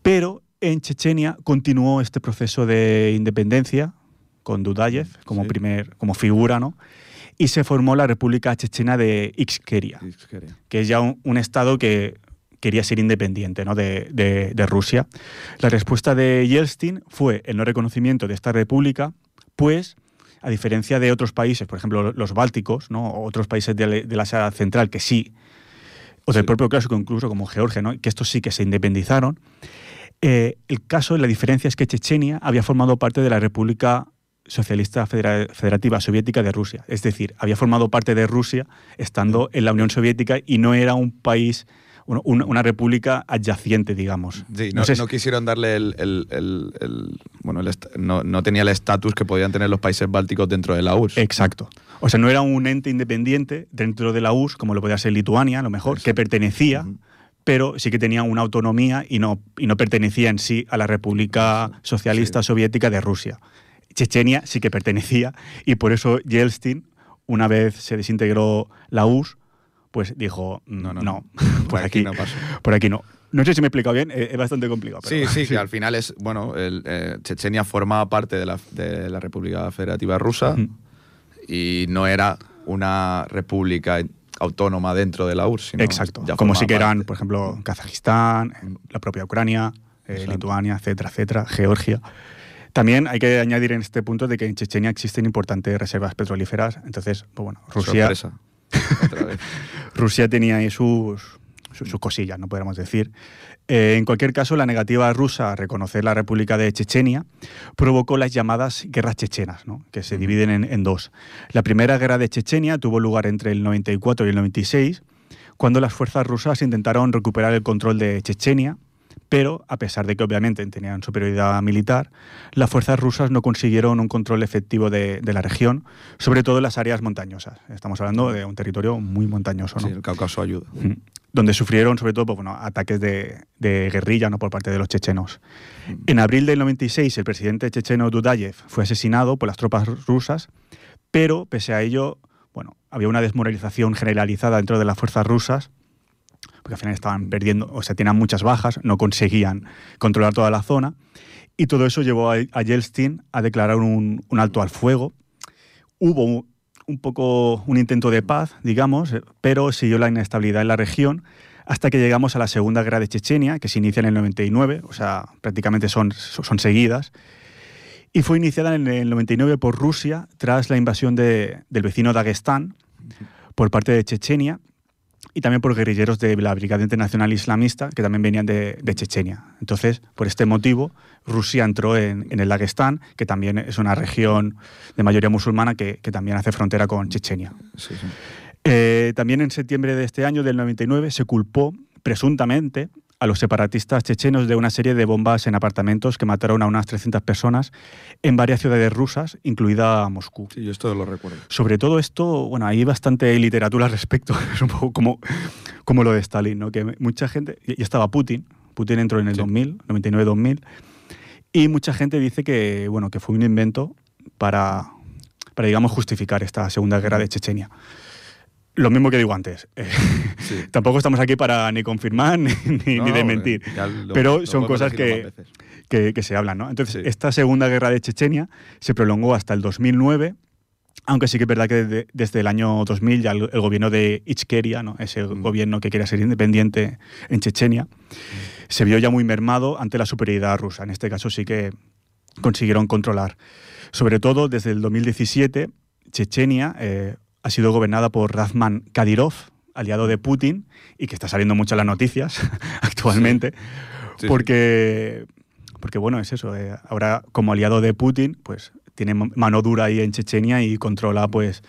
Speaker 2: Pero en Chechenia continuó este proceso de independencia con Dudayev como,
Speaker 3: Sí.
Speaker 2: primer, como figura, ¿no? y se formó la República Chechena de Ixkeria
Speaker 3: Ixkeria.
Speaker 2: que es ya un, un estado que quería ser independiente ¿no? de, de- de Rusia. La respuesta de Yeltsin fue el no reconocimiento de esta república, pues, a diferencia de otros países, por ejemplo, los bálticos, ¿no? o otros países de, la- de la Asia Central que sí, o del
Speaker 3: Sí.
Speaker 2: propio clásico incluso como Georgia, ¿no? que estos sí que se independizaron, eh, el caso, la diferencia es que Chechenia había formado parte de la República Socialista Federa- Federativa Soviética de Rusia. Es decir, había formado parte de Rusia estando en la Unión Soviética y no era un país, una, una república adyacente, digamos.
Speaker 3: Sí, no,
Speaker 2: sé
Speaker 3: no
Speaker 2: si-
Speaker 3: quisieron darle el. el- el- el- bueno, no, no tenía el estatus que podían tener los países bálticos dentro de la URSS.
Speaker 2: Exacto. O sea, no era un ente independiente dentro de la URSS, como lo podía ser Lituania, a lo mejor, que
Speaker 3: Exacto.
Speaker 2: pertenecía,
Speaker 3: Ujú.
Speaker 2: pero sí que tenía una autonomía y no, y no pertenecía en sí a la República Socialista Soviética de Rusia. Chechenia sí que pertenecía y por eso Yeltsin, una vez se desintegró la URSS, pues dijo, mm,
Speaker 3: No,
Speaker 2: no,
Speaker 3: no, [laughs]
Speaker 2: por, aquí,
Speaker 3: no pasó.
Speaker 2: por aquí no. No sé si me he explicado bien, eh, es bastante complicado.
Speaker 3: Sí, sí, que [laughs] al final es. Bueno, el, eh, Chechenia formaba parte de la, de la República Federativa Rusa y no era una república autónoma dentro de la URSS. sino
Speaker 2: Exacto. Como sí que eran,
Speaker 3: parte.
Speaker 2: por ejemplo, Kazajistán, eh, la propia Ucrania, eh. Lituania, etcétera, etcétera, Georgia. También hay que añadir en este punto de que en Chechenia existen importantes reservas petrolíferas. Entonces, pues bueno, Rusia,
Speaker 3: Sorpresa. Otra vez. [laughs]
Speaker 2: Rusia tenía ahí sus, sus, sus cosillas, no podríamos decir. Eh, en cualquier caso, la negativa rusa a reconocer la República de Chechenia provocó las llamadas guerras chechenas, ¿no? que se dividen en, en dos. La primera guerra de Chechenia tuvo lugar entre el 94 y el 96, cuando las fuerzas rusas intentaron recuperar el control de Chechenia, pero a pesar de que obviamente tenían superioridad militar, las fuerzas rusas no consiguieron un control efectivo de, de la región, sobre todo en las áreas montañosas. Estamos hablando de un territorio muy montañoso. ¿no?
Speaker 3: Sí, el Cáucaso ayuda.
Speaker 2: Ujú. donde sufrieron sobre todo pues, bueno, ataques de, de guerrilla ¿no? por parte de los chechenos. En abril del 96 el presidente checheno Dudayev fue asesinado por las tropas rusas, pero pese a ello bueno, había una desmoralización generalizada dentro de las fuerzas rusas, porque al final estaban perdiendo, o sea, tenían muchas bajas, no conseguían controlar toda la zona, y todo eso llevó a, a Yeltsin a declarar un, alto al fuego. Hubo un, poco un intento de paz, digamos, pero siguió la inestabilidad en la región hasta que llegamos a la Segunda Guerra de Chechenia, que se inicia en el 99, o sea, prácticamente son, son seguidas, y fue iniciada en el 99 por Rusia tras la invasión de- del vecino Dagestán por parte de Chechenia, y también por guerrilleros de la Brigada Internacional Islamista que también venían de, de Chechenia. Entonces, por este motivo, Rusia entró en, en, el Dagestán, que también es una región de mayoría musulmana que, que también hace frontera con Chechenia.
Speaker 3: Sí, sí.
Speaker 2: Eh, también en septiembre de este año, del 99, se culpó presuntamente a los separatistas chechenos de una serie de bombas en apartamentos que mataron a unas 300 personas en varias ciudades rusas, incluida Moscú.
Speaker 3: Sí, yo esto lo recuerdo.
Speaker 2: Sobre todo esto, bueno, hay bastante literatura al respecto, [laughs] es un poco como, como lo de Stalin, ¿no? que mucha gente, y estaba Putin, Putin entró en el
Speaker 3: Sí.
Speaker 2: 2000, 99-2000, y mucha gente dice que, bueno, que fue un invento para, para, digamos, justificar esta Segunda Guerra de Chechenia. Lo mismo que digo antes. [laughs]
Speaker 3: Sí.
Speaker 2: tampoco estamos aquí para ni confirmar [laughs] ni, ni
Speaker 3: No,
Speaker 2: de mentir.
Speaker 3: ya lo-
Speaker 2: pero son cosas que, que, que se hablan, ¿no? Entonces,
Speaker 3: Sí.
Speaker 2: esta Segunda Guerra de Chechenia se prolongó hasta el 2009, aunque sí que es verdad que desde, desde el año 2000 ya el, el gobierno de Ichkeria, ¿no? ese
Speaker 3: Mm.
Speaker 2: gobierno que quería ser independiente en Chechenia, se vio ya muy mermado ante la superioridad rusa. En este caso sí que consiguieron controlar. Sobre todo desde el 2017, Chechenia eh, ha sido gobernada por Razman Kadyrov, aliado de Putin, y que está saliendo mucho en las noticias [laughs] actualmente,
Speaker 3: Sí, sí.
Speaker 2: porque, porque bueno, es eso. eh, ahora, como aliado de Putin, pues tiene mano dura ahí en Chechenia y controla pues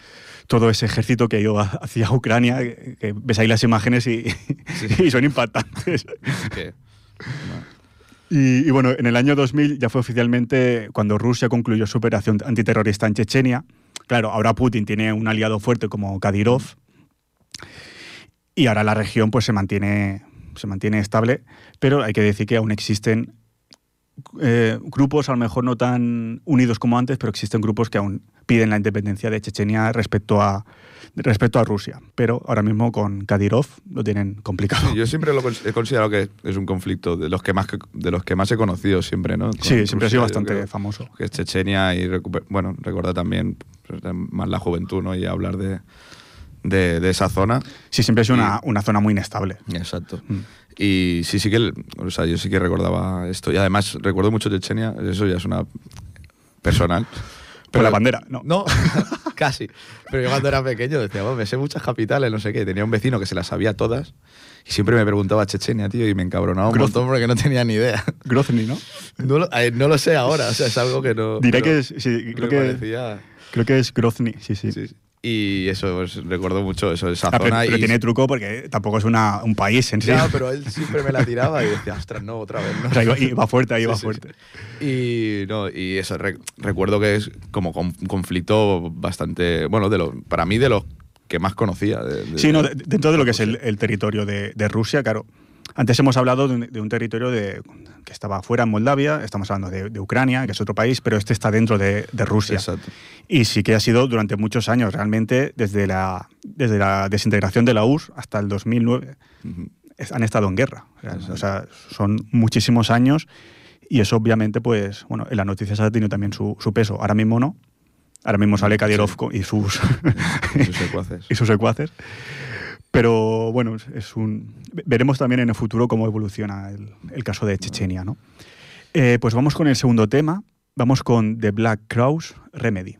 Speaker 2: todo ese ejército que ha ido hacia Ucrania, que, que ves ahí las imágenes y, [laughs] y son impactantes. [laughs] Y, y bueno, en el año 2000 ya fue oficialmente cuando Rusia concluyó su operación antiterrorista en Chechenia. Claro, ahora Putin tiene un aliado fuerte como Kadyrov y ahora la región pues se mantiene, se mantiene estable, pero hay que decir que aún existen eh, grupos, a lo mejor no tan unidos como antes, pero existen grupos que aún piden la independencia de Chechenia respecto a, respecto a Rusia. Pero ahora mismo con Kadyrov lo tienen complicado.
Speaker 3: Sí, yo siempre lo he considerado que es un conflicto de los que más, de los que más he conocido siempre, ¿no? Con
Speaker 2: Sí, siempre ha sido bastante famoso.
Speaker 3: Que es Chechenia y bueno, recordar también pues, más la juventud, ¿no? Y hablar de, de, de esa zona.
Speaker 2: Sí, siempre ha sido una, una zona muy inestable.
Speaker 3: Exacto.
Speaker 2: Mm.
Speaker 3: Y sí, sí que, o sea, yo sí que recordaba esto. Y además recuerdo mucho Chechenia, eso ya es una personal.
Speaker 2: Por la bandera, no.
Speaker 3: No, [laughs] casi. Pero yo cuando era pequeño decía, "Bueno, me sé muchas capitales, no sé qué. Tenía un vecino que se las sabía todas y siempre me preguntaba Chechenia, tío, y me encabronaba un
Speaker 2: Groz-
Speaker 3: montón porque no tenía ni idea.
Speaker 2: Grozny, ¿no?
Speaker 3: No lo, eh, no lo sé ahora, o sea, es algo que no.
Speaker 2: Diré
Speaker 3: pero
Speaker 2: que es, sí, creo que,
Speaker 3: parecía-
Speaker 2: creo que es Grozny, sí, sí.
Speaker 3: Y eso, pues, recuerdo mucho eso, esa
Speaker 2: Ah, pero,
Speaker 3: zona.
Speaker 2: pero
Speaker 3: y,
Speaker 2: tiene truco porque tampoco es una, un país en sí.
Speaker 3: Ya, pero él siempre me la tiraba y decía, ostras, no, otra vez, ¿no?
Speaker 2: O sea, iba, iba fuerte, ahí
Speaker 3: Sí,
Speaker 2: iba
Speaker 3: sí,
Speaker 2: fuerte.
Speaker 3: Y, no, y eso, re- recuerdo que es como con- un conflicto bastante, bueno, de lo, para mí de los que más conocía. de- de-
Speaker 2: Sí, no, de- dentro de lo que es el, el territorio de, de Rusia, claro. Antes hemos hablado de un, de un territorio de, que estaba fuera en Moldavia, estamos hablando de, de Ucrania, que es otro país, pero este está dentro de, Rusia.
Speaker 3: Exacto.
Speaker 2: Y sí que ha sido durante muchos años, realmente desde la, desde la desintegración de la URSS hasta el 2009,
Speaker 3: Ujú.
Speaker 2: es- han estado en guerra. O sea,
Speaker 3: Exacto.
Speaker 2: O sea, son muchísimos años y eso obviamente, pues, bueno, en las noticias ha tenido también su, su peso. Ahora mismo no. Ahora mismo sale Kadyrov
Speaker 3: Sí.
Speaker 2: y sus,
Speaker 3: Sus secuaces.
Speaker 2: y sus secuaces. [laughs] Pero bueno, es- un... veremos también en el futuro cómo evoluciona el, el caso de Chechenia, ¿no? Eh, pues vamos con el segundo tema. Vamos con The Black Crowes Remedy.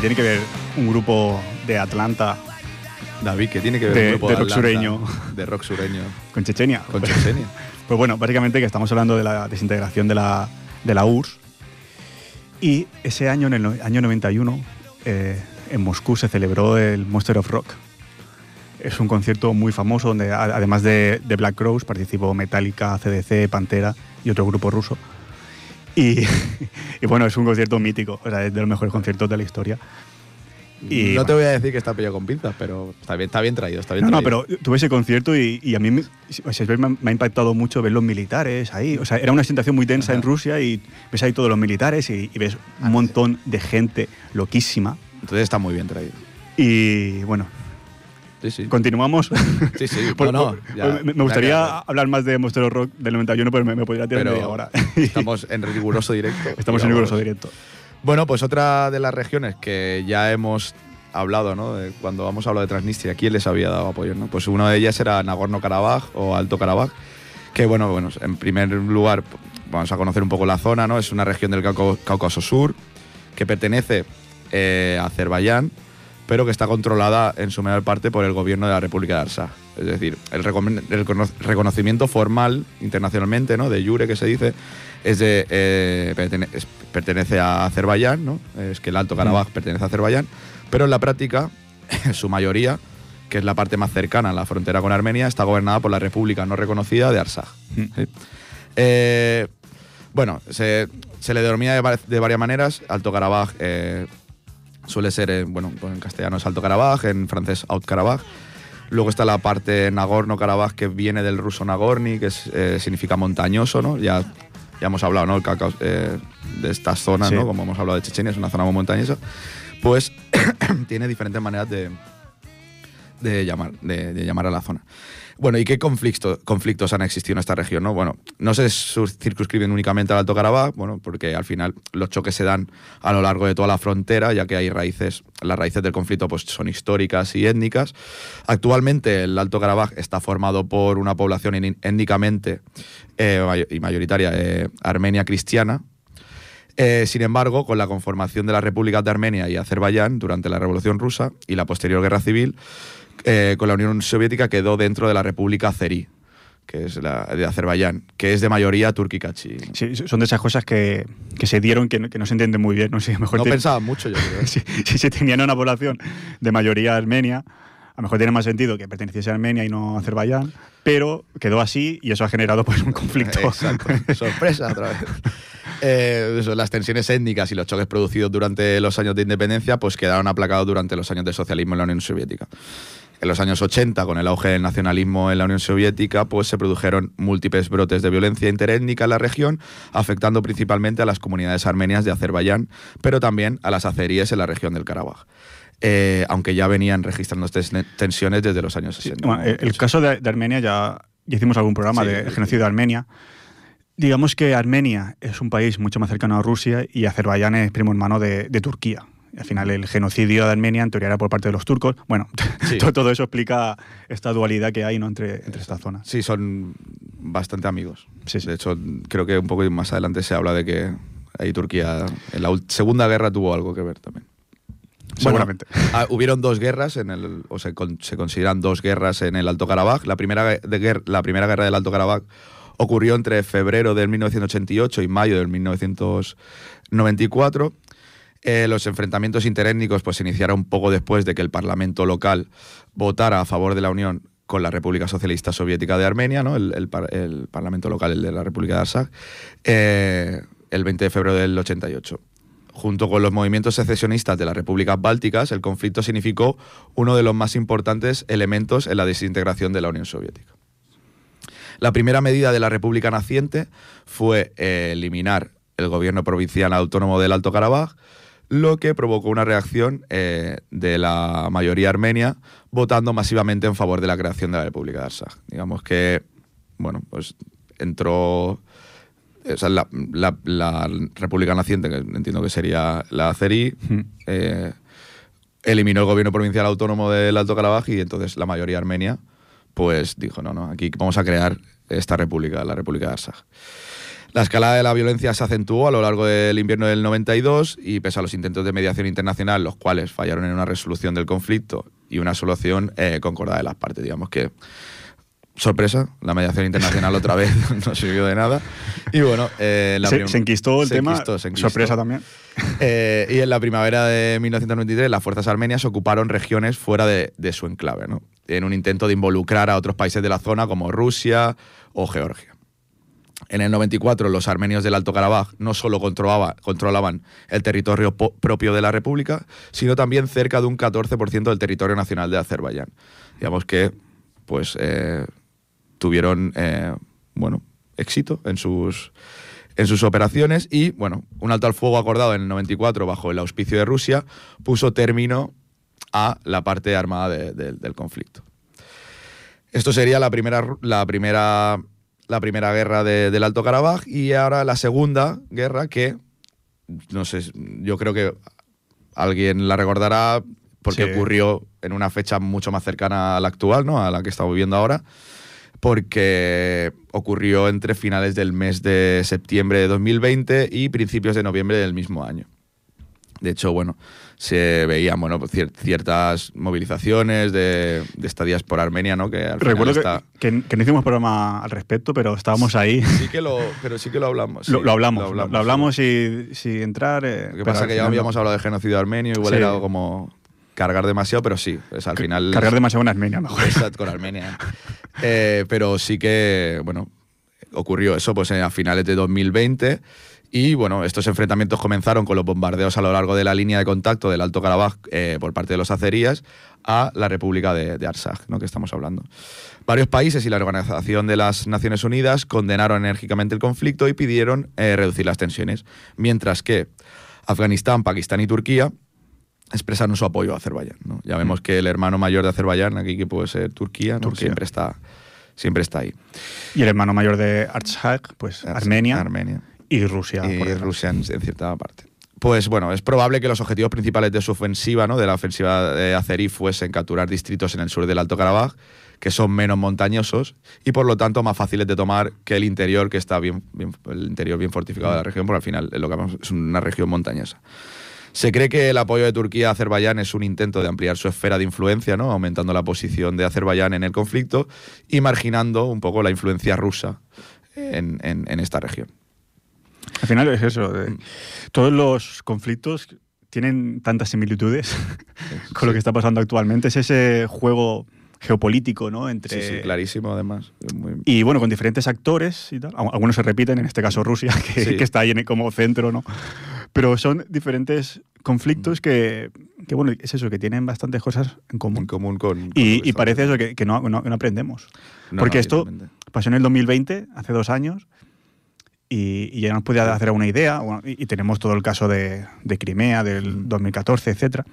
Speaker 2: Que tiene que ver un grupo de Atlanta
Speaker 3: David, que tiene que ver
Speaker 2: De-
Speaker 3: un grupo
Speaker 2: de rock
Speaker 3: Atlanta,
Speaker 2: sureño.
Speaker 3: De rock sureño.
Speaker 2: con Chechenia.
Speaker 3: Con Chechenia. [laughs]
Speaker 2: Pues bueno, básicamente que estamos hablando de la desintegración de la, de la URSS. Y ese año, en el no- año 91, eh, en Moscú se celebró el Monster of Rock. Es un concierto muy famoso donde además de, de Black Crowes participó Metallica, CDC, Pantera y otro grupo ruso. Y, [laughs] y bueno, es un concierto mítico, o sea, es de los mejores conciertos de la historia. Y,
Speaker 3: no te voy a decir que está pillado con pinzas, pero está bien, está bien traído, está bien
Speaker 2: No, pero tuve ese concierto y, y a mí me, o sea, me, ha- impactado mucho ver los militares ahí. O sea, era una situación muy tensa en Rusia y ves ahí todos los militares y, y ves un montón de gente loquísima.
Speaker 3: Entonces está muy bien traído.
Speaker 2: Y bueno,
Speaker 3: Sí, sí.
Speaker 2: continuamos.
Speaker 3: Sí, sí. [laughs]
Speaker 2: Por-
Speaker 3: no, no,
Speaker 2: por-
Speaker 3: ya-
Speaker 2: me,
Speaker 3: ya
Speaker 2: gustaría hablar más de Monster Rock del 91, pero me, me podría tirar media hora. [laughs]
Speaker 3: estamos en riguroso directo. [laughs]
Speaker 2: Estamos en riguroso directo.
Speaker 3: Bueno, pues otra de las regiones que ya hemos hablado, ¿no? De cuando hemos hablado de Transnistria, ¿quién les había dado apoyo? ¿no? Pues una de ellas era Nagorno-Karabaj o Alto Karabaj, que bueno, bueno, en primer lugar vamos a conocer un poco la zona, ¿no? Es una región del Cáucaso, Cáucaso Sur que pertenece eh, a Azerbaiyán, pero que está controlada en su mayor parte por el gobierno de la República de Arsaj. Es decir, el, recon- el cono- reconocimiento formal internacionalmente, ¿no? De Yure, que se dice, es de, eh, pertene- es- pertenece a Azerbaiyán, ¿no? Es que el Alto Karabaj pertenece a Azerbaiyán, pero en la práctica, [laughs] su mayoría, que es la parte más cercana a la frontera con Armenia, está gobernada por la República no reconocida de Arsaj.
Speaker 2: Mm.
Speaker 3: ¿sí? Eh, bueno, se, se le denomina de, de varias maneras. Alto Karabaj eh, suele ser, eh, bueno, pues en castellano es Alto Karabaj, en francés Haut Karabaj. Luego está la parte Nagorno-Karabaj que viene del ruso Nagorny, que es, eh, significa montañoso, ¿no? Ya, ya hemos hablado, ¿no? El Cáucaso, eh, de estas zonas,
Speaker 2: Sí.
Speaker 3: ¿no? Como hemos hablado de Chechenia, es una zona muy montañosa. Pues [coughs] tiene diferentes maneras de, de llamar, de, de llamar a la zona. Bueno, ¿y qué conflicto- conflictos han existido en esta región? No? Bueno, no se circunscriben únicamente al Alto Karabaj, bueno, porque al final los choques se dan a lo largo de toda la frontera, ya que hay raíces, las raíces del conflicto pues, son históricas y étnicas. Actualmente el Alto Karabaj está formado por una población étnicamente eh, y mayoritaria eh, armenia cristiana, eh, sin embargo, con la conformación de las repúblicas de Armenia y Azerbaiyán durante la Revolución Rusa y la posterior Guerra Civil, eh, con la Unión Soviética quedó dentro de la República Azerí, que es la de Azerbaiyán, que es de mayoría turquicachi.
Speaker 2: Sí, son de esas cosas que, que se dieron que no, que no se entienden muy bien. No sé, mejor
Speaker 3: No
Speaker 2: te-
Speaker 3: pensaba mucho, yo creo.
Speaker 2: si, si se tenían una población de mayoría armenia, a lo mejor tiene más sentido que perteneciese a Armenia y no a Azerbaiyán, pero quedó así y eso ha generado pues un conflicto.
Speaker 3: Exacto. [laughs] Sorpresa otra vez. Eh, eso, las tensiones étnicas y los choques producidos durante los años de independencia pues quedaron aplacados durante los años de socialismo en la Unión Soviética. En los años 80, con el auge del nacionalismo en la Unión Soviética, pues se produjeron múltiples brotes de violencia interétnica en la región, afectando principalmente a las comunidades armenias de Azerbaiyán, pero también a las azeríes en la región del Karabaj. Eh, aunque ya venían registrando estas tensiones desde los años 60.
Speaker 2: Bueno, el, caso de, de Armenia ya, ya hicimos algún programa
Speaker 3: Sí,
Speaker 2: de genocidio de Armenia. Digamos que Armenia es un país mucho más cercano a Rusia y Azerbaiyán es primo hermano de, de Turquía. Al final el genocidio de Armenia en teoría era por parte de los turcos. Bueno, [laughs]
Speaker 3: Sí.
Speaker 2: todo, eso explica esta dualidad que hay ¿no? entre, entre estas zonas.
Speaker 3: Sí, son bastante amigos.
Speaker 2: Sí, sí.
Speaker 3: De hecho, creo que un poco más adelante se habla de que ahí Turquía en la Segunda Guerra tuvo algo que ver también.
Speaker 2: Seguramente.
Speaker 3: Bueno, [laughs] ah, hubieron dos guerras, en el, o se, con- se consideran dos guerras en el Alto Karabaj. La primera, de la primera guerra del Alto Karabaj ocurrió entre febrero del 1988 y mayo del 1994. Eh, los enfrentamientos interétnicos pues, se iniciaron poco después de que el Parlamento local votara a favor de la Unión con la República Socialista Soviética de Armenia, ¿no? el, el par- el Parlamento local, el de la República de Arsaj, eh, el 20 de febrero del 88. Junto con los movimientos secesionistas de las repúblicas bálticas, el conflicto significó uno de los más importantes elementos en la desintegración de la Unión Soviética. La primera medida de la República naciente fue eh, eliminar el gobierno provincial autónomo del Alto Karabaj, lo que provocó una reacción eh, de la mayoría armenia votando masivamente en favor de la creación de la República de Arsaj. Digamos que, bueno, pues entró o sea, la, la- la República Naciente, que entiendo que sería la
Speaker 2: Mm.
Speaker 3: eh, eliminó el gobierno provincial autónomo del Alto Karabaj y entonces la mayoría armenia pues dijo, no, no, aquí vamos a crear esta república, la República de Arsaj. La escalada de la violencia se acentuó a lo largo del invierno del 92 y pese a los intentos de mediación internacional, los cuales fallaron en una resolución del conflicto y una solución eh, concordada de las partes, digamos que sorpresa, la mediación internacional otra vez [laughs] no sirvió de nada. Y bueno, eh, la
Speaker 2: se, se enquistó el
Speaker 3: se
Speaker 2: tema.
Speaker 3: enquistó, se enquistó.
Speaker 2: Sorpresa también. [laughs]
Speaker 3: Eh, y en la primavera de 1993, las fuerzas armenias ocuparon regiones fuera de, de su enclave, ¿no? en un intento de involucrar a otros países de la zona como Rusia o Georgia. En el 94, los armenios del Alto Karabaj no solo controlaba- controlaban el territorio propio de la República, sino también cerca de un 14% del territorio nacional de Azerbaiyán. Digamos que pues, eh, tuvieron eh, bueno, éxito en sus, en sus operaciones y bueno, un alto al fuego acordado en el 94 bajo el auspicio de Rusia puso término a la parte armada de- de- del conflicto. Esto sería la primera, la primera, la primera guerra de- del Alto Karabaj y ahora la segunda guerra que, no sé, yo creo que alguien la recordará porque
Speaker 2: Sí.
Speaker 3: ocurrió en una fecha mucho más cercana a la actual, ¿no? a la que estamos viviendo ahora, porque ocurrió entre finales del mes de septiembre de 2020 y principios de noviembre del mismo año. De hecho, bueno, se veían bueno, pues, cier- ciertas movilizaciones de, de estadías por Armenia, ¿no? Que al
Speaker 2: Recuerdo que,
Speaker 3: está-
Speaker 2: que- que no hicimos programa al respecto, pero estábamos ahí.
Speaker 3: Sí que lo, pero sí que lo hablamos. sí,
Speaker 2: lo, lo hablamos, lo hablamos, y si entrar. eh,
Speaker 3: Lo que pasa que ya habíamos hablado de genocidio armenio, igual
Speaker 2: Sí.
Speaker 3: era como cargar demasiado, pero sí, es al final...
Speaker 2: Cargar demasiado en Armenia, mejor.
Speaker 3: Exacto, con Armenia. Eh, pero sí que, bueno, ocurrió eso pues a finales de 2020 y bueno, estos enfrentamientos comenzaron con los bombardeos a lo largo de la línea de contacto del Alto Karabaj eh, por parte de los azeríes a la República de, de ¿no? que estamos hablando. Varios países y la Organización de las Naciones Unidas condenaron enérgicamente el conflicto y pidieron eh, reducir las tensiones, mientras que Afganistán, Pakistán y Turquía expresaron su apoyo a Azerbaiyán. ¿no? Ya vemos que el hermano mayor de Azerbaiyán, aquí que puede ser Turquía, ¿no?
Speaker 2: Turquía.
Speaker 3: siempre está siempre está ahí.
Speaker 2: Y el hermano mayor de Artsakh, pues Armenia,
Speaker 3: Armenia
Speaker 2: y Rusia.
Speaker 3: y
Speaker 2: por.
Speaker 3: Rusia en, cierta parte. Pues bueno, es probable que los objetivos principales de su ofensiva, ¿no? de la ofensiva de Azerí, fuesen capturar distritos en el sur del Alto Karabaj, que son menos montañosos y por lo tanto más fáciles de tomar que el interior, que está bien, bien- el interior bien fortificado de la región, porque al final es lo que es una región montañosa. Se cree que el apoyo de Turquía a Azerbaiyán es un intento de ampliar su esfera de influencia, ¿no? aumentando la posición de Azerbaiyán en el conflicto y marginando un poco la influencia rusa en, en- en esta región.
Speaker 2: Al final es eso.
Speaker 3: Mm.
Speaker 2: todos los conflictos tienen tantas similitudes [laughs] con lo que está pasando actualmente. Es ese juego geopolítico, ¿no? Entre
Speaker 3: Sí, sí, clarísimo además. Muy-
Speaker 2: Y bueno, con diferentes actores y tal. Al- Algunos se repiten, en este caso Rusia, [laughs] que,
Speaker 3: Sí.
Speaker 2: que está ahí como centro, ¿no? Pero son diferentes conflictos que, que, bueno, es eso, que tienen bastantes cosas en común.
Speaker 3: en común con... con
Speaker 2: Y, y parece eso, que, que no, no- no aprendemos.
Speaker 3: No,
Speaker 2: Porque esto pasó en el 2020, hace dos años, y, y ya nos podía hacer una idea. bueno, y, y tenemos todo el caso de, de Crimea del 2014, etcétera.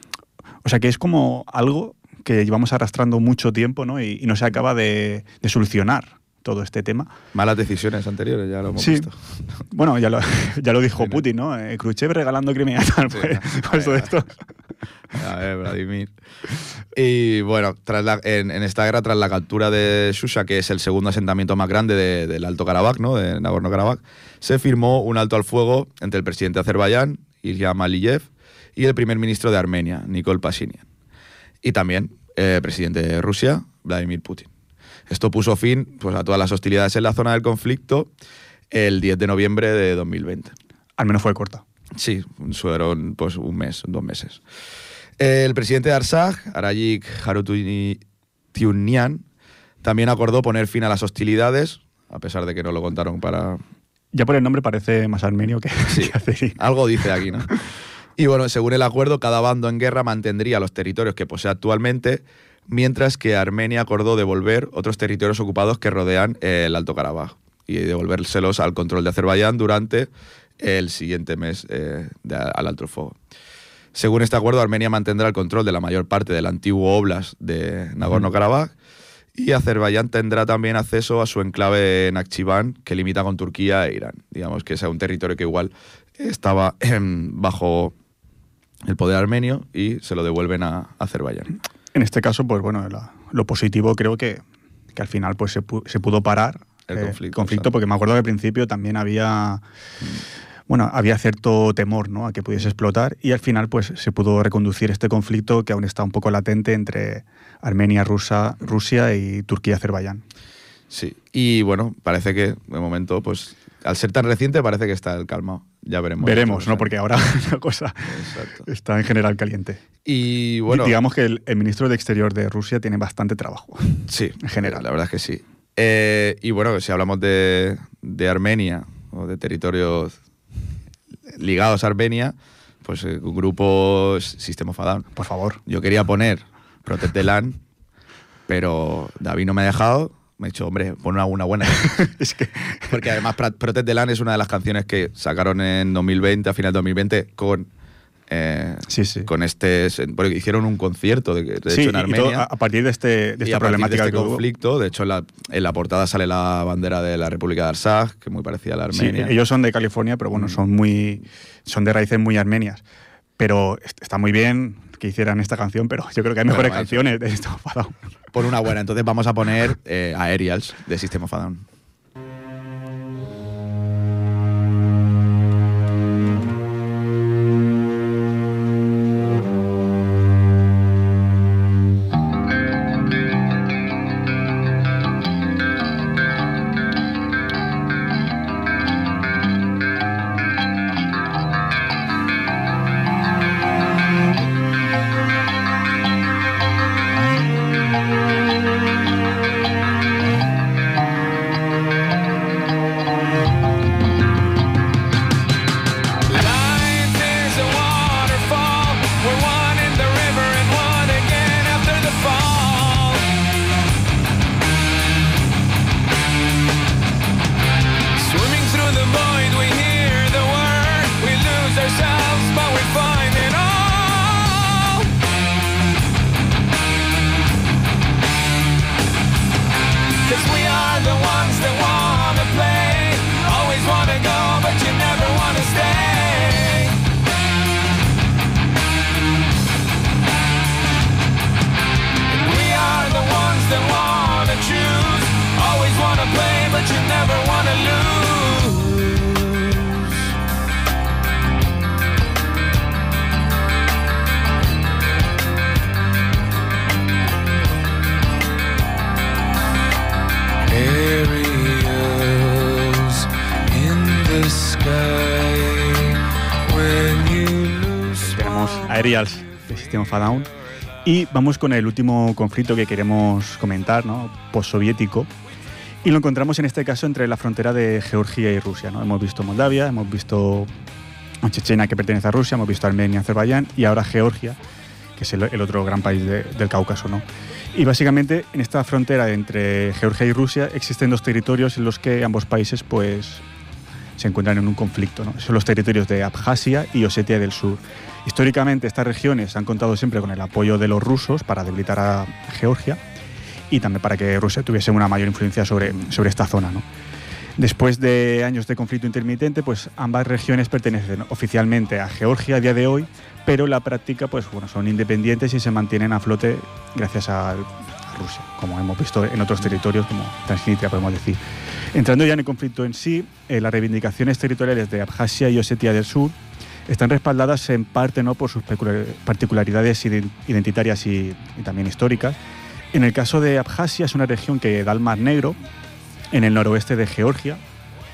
Speaker 2: O sea que es como algo que llevamos arrastrando mucho tiempo ¿no? y, y no se acaba de, de solucionar todo este tema.
Speaker 3: Malas decisiones anteriores, ya lo hemos
Speaker 2: Sí.
Speaker 3: visto.
Speaker 2: Bueno, ya lo, [laughs] ya lo dijo. Putin, ¿no? Eh, Khrushchev regalando Crimea. [laughs] Tal,
Speaker 3: Sí,
Speaker 2: pues,
Speaker 3: ¿no? [laughs]
Speaker 2: pues todo esto. [laughs]
Speaker 3: A ver, Vladimir. Y bueno, tras en, esta guerra, tras la captura de Shusha, que es el segundo asentamiento más grande de- del Alto Karabaj, ¿no? de Nagorno-Karabaj, se firmó un alto al fuego entre el presidente de Azerbaiyán, Ilham Aliyev, y el primer ministro de Armenia, Nikol Pashinyan. Y también el presidente de Rusia, Vladimir Putin. Esto puso fin pues, a todas las hostilidades en la zona del conflicto el 10 de noviembre de 2020.
Speaker 2: Al menos fue corta.
Speaker 3: Sí, fueron pues un mes, dos meses. El presidente de Arsaj, Arayik Harutyunyan, también acordó poner fin a las hostilidades, a pesar de que no lo contaron para...
Speaker 2: Ya por el nombre parece más armenio que,
Speaker 3: Sí. [laughs]
Speaker 2: que.
Speaker 3: Algo dice aquí, ¿no? Y bueno, según el acuerdo, cada bando en guerra mantendría los territorios que posee actualmente, mientras que Armenia acordó devolver otros territorios ocupados que rodean el Alto Karabaj y devolvérselos al control de Azerbaiyán durante el siguiente mes eh, de- al alto fuego. Según este acuerdo, Armenia mantendrá el control de la mayor parte del antiguo oblast de Nagorno-Karabaj y Azerbaiyán tendrá también acceso a su enclave en Akchivan, que limita con Turquía e Irán. Digamos que es un territorio que igual estaba [clears throat] em, bajo el poder armenio y se lo devuelven a Azerbaiyán.
Speaker 2: En este caso, pues bueno, la- lo positivo creo que, que al final pues se, pu- se pudo parar
Speaker 3: El
Speaker 2: eh,
Speaker 3: conflicto,
Speaker 2: conflicto
Speaker 3: exacto.
Speaker 2: porque me acuerdo que al principio también había, bueno, había cierto temor, ¿no? A que pudiese explotar y al final, pues, se pudo reconducir este conflicto que aún está un poco latente entre Armenia, Rusa, Rusia y Turquía-Azerbaiyán.
Speaker 3: Sí, y bueno, parece que de momento, pues al ser tan reciente, parece que está el calma. Ya veremos.
Speaker 2: Veremos, ¿no? Porque ahora [laughs] la cosa
Speaker 3: Exacto.
Speaker 2: está en general caliente.
Speaker 3: Y bueno,
Speaker 2: Di- Digamos que el, el ministro de Exterior de Rusia tiene bastante trabajo.
Speaker 3: sí,
Speaker 2: en general.
Speaker 3: La verdad es que sí. Eh, y bueno, si hablamos de, de Armenia o de territorios ligados a Armenia, pues eh, un grupo System of a Down.
Speaker 2: Por favor.
Speaker 3: Yo quería poner Protect the Land, pero David no me ha dejado. Me ha dicho, hombre, pon una, una buena. [laughs]
Speaker 2: es que
Speaker 3: Porque además Protect the Land es una de las canciones que sacaron en 2020, a final de 2020, con, eh,
Speaker 2: Sí, sí.
Speaker 3: con este... Porque hicieron un concierto, de, de
Speaker 2: sí,
Speaker 3: hecho, en
Speaker 2: y
Speaker 3: Armenia.
Speaker 2: todo a, partir de, este, de esta
Speaker 3: a partir de
Speaker 2: problemática
Speaker 3: este
Speaker 2: que hubo.
Speaker 3: conflicto, de hecho en la, en la portada sale la bandera de la República de Arsaj, que es muy parecida a la Armenia.
Speaker 2: ellos son de California, pero
Speaker 3: Mm.
Speaker 2: bueno, son muy son de raíces muy armenias. Pero est- está muy bien que hicieran esta canción, pero yo creo que hay mejores
Speaker 3: vaya.
Speaker 2: canciones de esto.
Speaker 3: Pon una buena, entonces vamos a poner [laughs] eh, Aerials de System of
Speaker 2: Y vamos con el último conflicto que queremos comentar, ¿no? postsoviético. Y lo encontramos en este caso entre la frontera de Georgia y Rusia. ¿no? Hemos visto Moldavia, hemos visto Chechenia, que pertenece a Rusia, hemos visto Armenia, Azerbaiyán y ahora Georgia, que es el, el otro gran país de- del Cáucaso. ¿no? Y básicamente en esta frontera entre Georgia y Rusia existen dos territorios en los que ambos países pues, se encuentran en un conflicto. ¿no? Son los territorios de Abjasia y Osetia del Sur. Históricamente estas regiones han contado siempre con el apoyo de los rusos para debilitar a Georgia y también para que Rusia tuviese una mayor influencia sobre, sobre esta zona. Después de años de conflicto intermitente, pues ambas regiones pertenecen oficialmente a Georgia a día de hoy, pero en la práctica pues, bueno, son independientes y se mantienen a flote gracias a, a Rusia, como hemos visto en otros territorios como Transnistria, podemos decir. Entrando ya en el conflicto en sí, eh, las reivindicaciones territoriales de Abjasia y Osetia del Sur están respaldadas en parte ¿no? por sus particularidades iden- identitarias y, y también históricas. En el caso de Abjasia es una región que da al Mar Negro, en el noroeste de Georgia,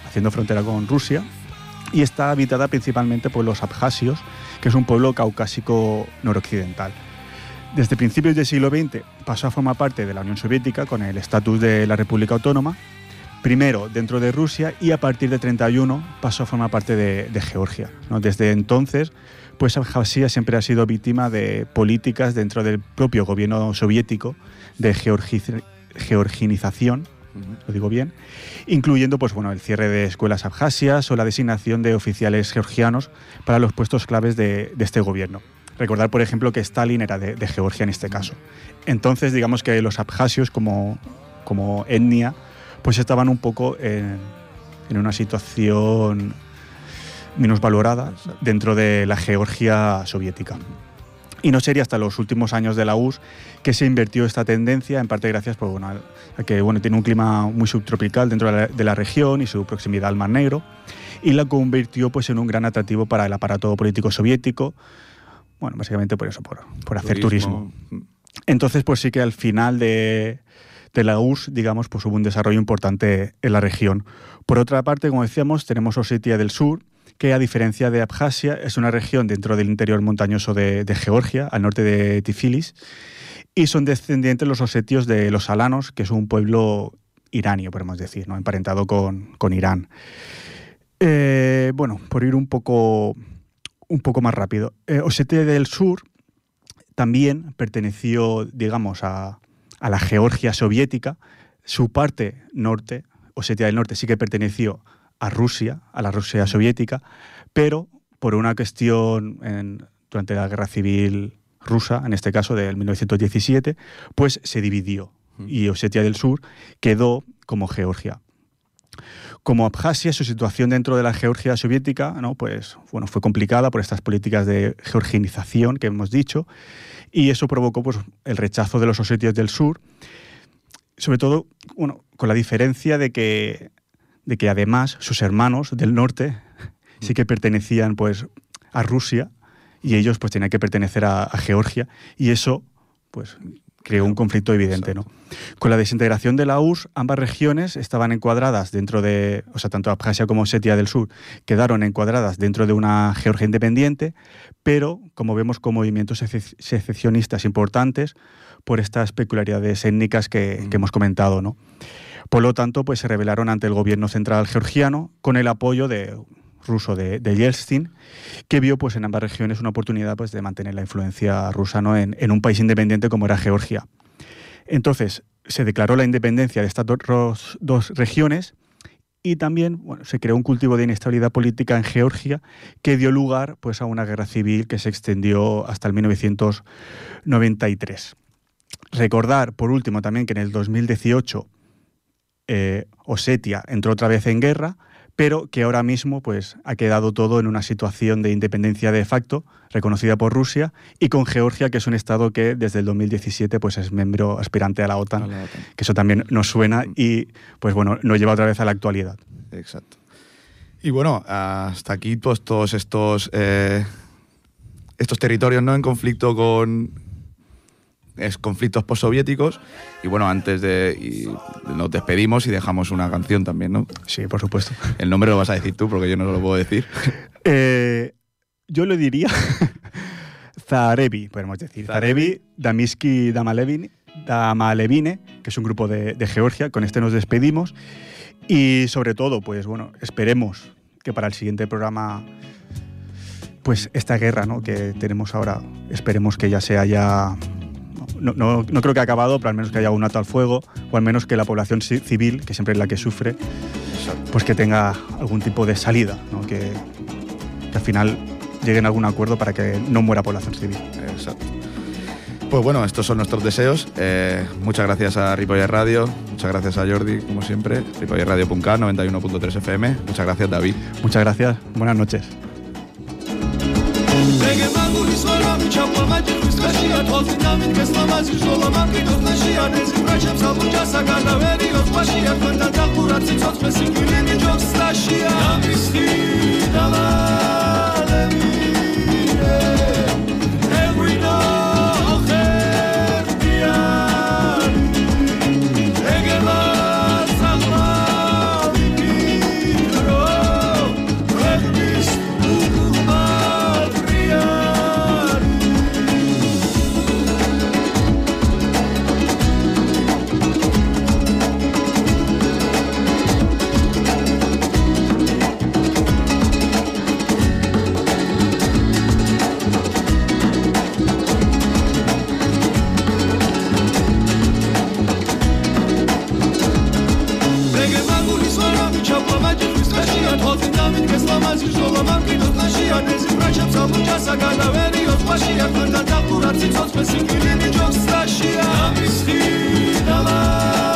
Speaker 2: haciendo frontera con Rusia, y está habitada principalmente por los abjasios, que es un pueblo caucásico noroccidental. Desde principios del siglo XX pasó a formar parte de la Unión Soviética con el estatus de la República Autónoma, primero dentro de Rusia y a partir de 31 pasó a formar parte de, de Georgia. ¿no? Desde entonces, pues Abjasia siempre ha sido víctima de políticas dentro del propio gobierno soviético de georgi- georginización, lo digo bien, incluyendo pues, bueno, el cierre de escuelas abjasias o la designación de oficiales georgianos para los puestos claves de, de este gobierno. Recordar, por ejemplo, que Stalin era de, de Georgia en este caso. Entonces, digamos que los abjasios como, como etnia, pues estaban un poco en, en una situación menos valorada dentro de la Georgia soviética. Y no sería hasta los últimos años de la URSS que se invirtió esta tendencia, en parte gracias pues, bueno, a que bueno, tiene un clima muy subtropical dentro de la, de la región y su proximidad al Mar Negro, y la convirtió pues, en un gran atractivo para el aparato político soviético, bueno, básicamente por eso, por, por hacer turismo. Entonces, pues sí que al final de, de la URSS, digamos, pues hubo un desarrollo importante en la región. Por otra parte, como decíamos, tenemos Osetia del Sur, que a diferencia de Abjasia es una región dentro del interior montañoso de, Georgia, al norte de Tifilis, y son descendientes los osetios de los alanos, que es un pueblo iranio, podemos decir, ¿no? emparentado con, con Irán. Eh, bueno, por ir un poco, un poco más rápido. Eh, Osetia del Sur también perteneció, digamos, a, a la Georgia soviética. Su parte norte, Osetia del Norte, sí que perteneció a Rusia, a la Rusia soviética, pero por una cuestión en- durante la guerra civil rusa, en este caso del 1917, pues se dividió y Osetia del Sur quedó como Georgia. Como Abjasia, su situación dentro de la Georgia soviética, ¿no? pues, bueno, fue complicada por estas políticas de georgianización que hemos dicho, y eso provocó pues, el rechazo de los osetios del sur, sobre todo bueno, con la diferencia de que, de que además sus hermanos del norte sí que pertenecían pues, a Rusia y ellos pues, tenían que pertenecer a, a Georgia, y eso pues, creó un conflicto evidente. ¿no? Con la desintegración de la URSS, ambas regiones estaban encuadradas dentro de, o sea, tanto Abjasia como Osetia del Sur quedaron encuadradas dentro de una Georgia independiente, pero como vemos con movimientos sece- secesionistas importantes por estas peculiaridades étnicas que, que hemos comentado. ¿no? Por lo tanto, pues se rebelaron ante el gobierno central georgiano con el apoyo de ruso de, de Yeltsin, que vio pues, en ambas regiones una oportunidad pues, de mantener la influencia rusa ¿no? en, en un país independiente como era Georgia. Entonces, se declaró la independencia de estas dos, dos regiones y también bueno, se creó un cultivo de inestabilidad política en Georgia que dio lugar pues, a una guerra civil que se extendió hasta el 1993. Recordar, por último, también que en el 2018 eh, Osetia entró otra vez en guerra, pero que ahora mismo pues, ha quedado todo en una situación de independencia de facto, reconocida por Rusia, y con Georgia, que es un estado que desde el 2017 pues, es miembro aspirante a la OTAN,
Speaker 3: A la OTAN.
Speaker 2: que eso también nos suena y pues bueno, nos lleva otra vez a la actualidad.
Speaker 3: Exacto. Y bueno, hasta aquí pues, todos estos, eh, estos territorios ¿no? en conflicto con es, conflictos postsoviéticos. Y bueno, antes de. y nos despedimos y dejamos una canción también, ¿no?
Speaker 2: Sí, por supuesto.
Speaker 3: El nombre lo vas a decir tú porque yo no lo puedo decir. [laughs]
Speaker 2: Eh, yo lo diría [laughs] Zarevi, podemos decir. Zarevi, Damiski Damalevine, Damalevine, que es un grupo de, de Georgia. Con este nos despedimos. Y sobre todo, pues bueno, esperemos que para el siguiente programa, pues esta guerra ¿no? que tenemos ahora, esperemos que ya se haya. No, no, no creo que haya acabado, pero al menos que haya un alto al fuego, o al menos que la población ci- civil, que siempre es la que sufre, pues que tenga algún tipo de salida, ¿no? que, que al final lleguen a algún acuerdo para que no muera población civil.
Speaker 3: Exacto. Pues bueno, estos son nuestros deseos. Eh, muchas gracias a Ripoller Radio, muchas gracias a Jordi, como siempre. Ripollerradio.k, 91.3 FM. Muchas gracias, David.
Speaker 2: Muchas gracias, buenas noches.
Speaker 1: ეგე მაგულის ვარ ამი ჩაფვა მაჭი ხვის ტყეშია თვალზე დამიდგეს ლამაზი შოლა მაკიდოს ტყეშია ნეზი ბრაჩებს ალბუჯასა გადავერიოს ტყეშია თქვენთან დახურა ციცოცხლე სიკვდილი მიჯობს ტყეშია ამის ხი დავალები დგეს ლამაზი ბრძოლა მამკინოს ტაში ანეზი ბრაჩებს აბუჯასა გადავერიო ზღვაში აქთან და დაგურაცი ცოცხლე სიკილი მიჯობს სტაშია ამის ხიდალა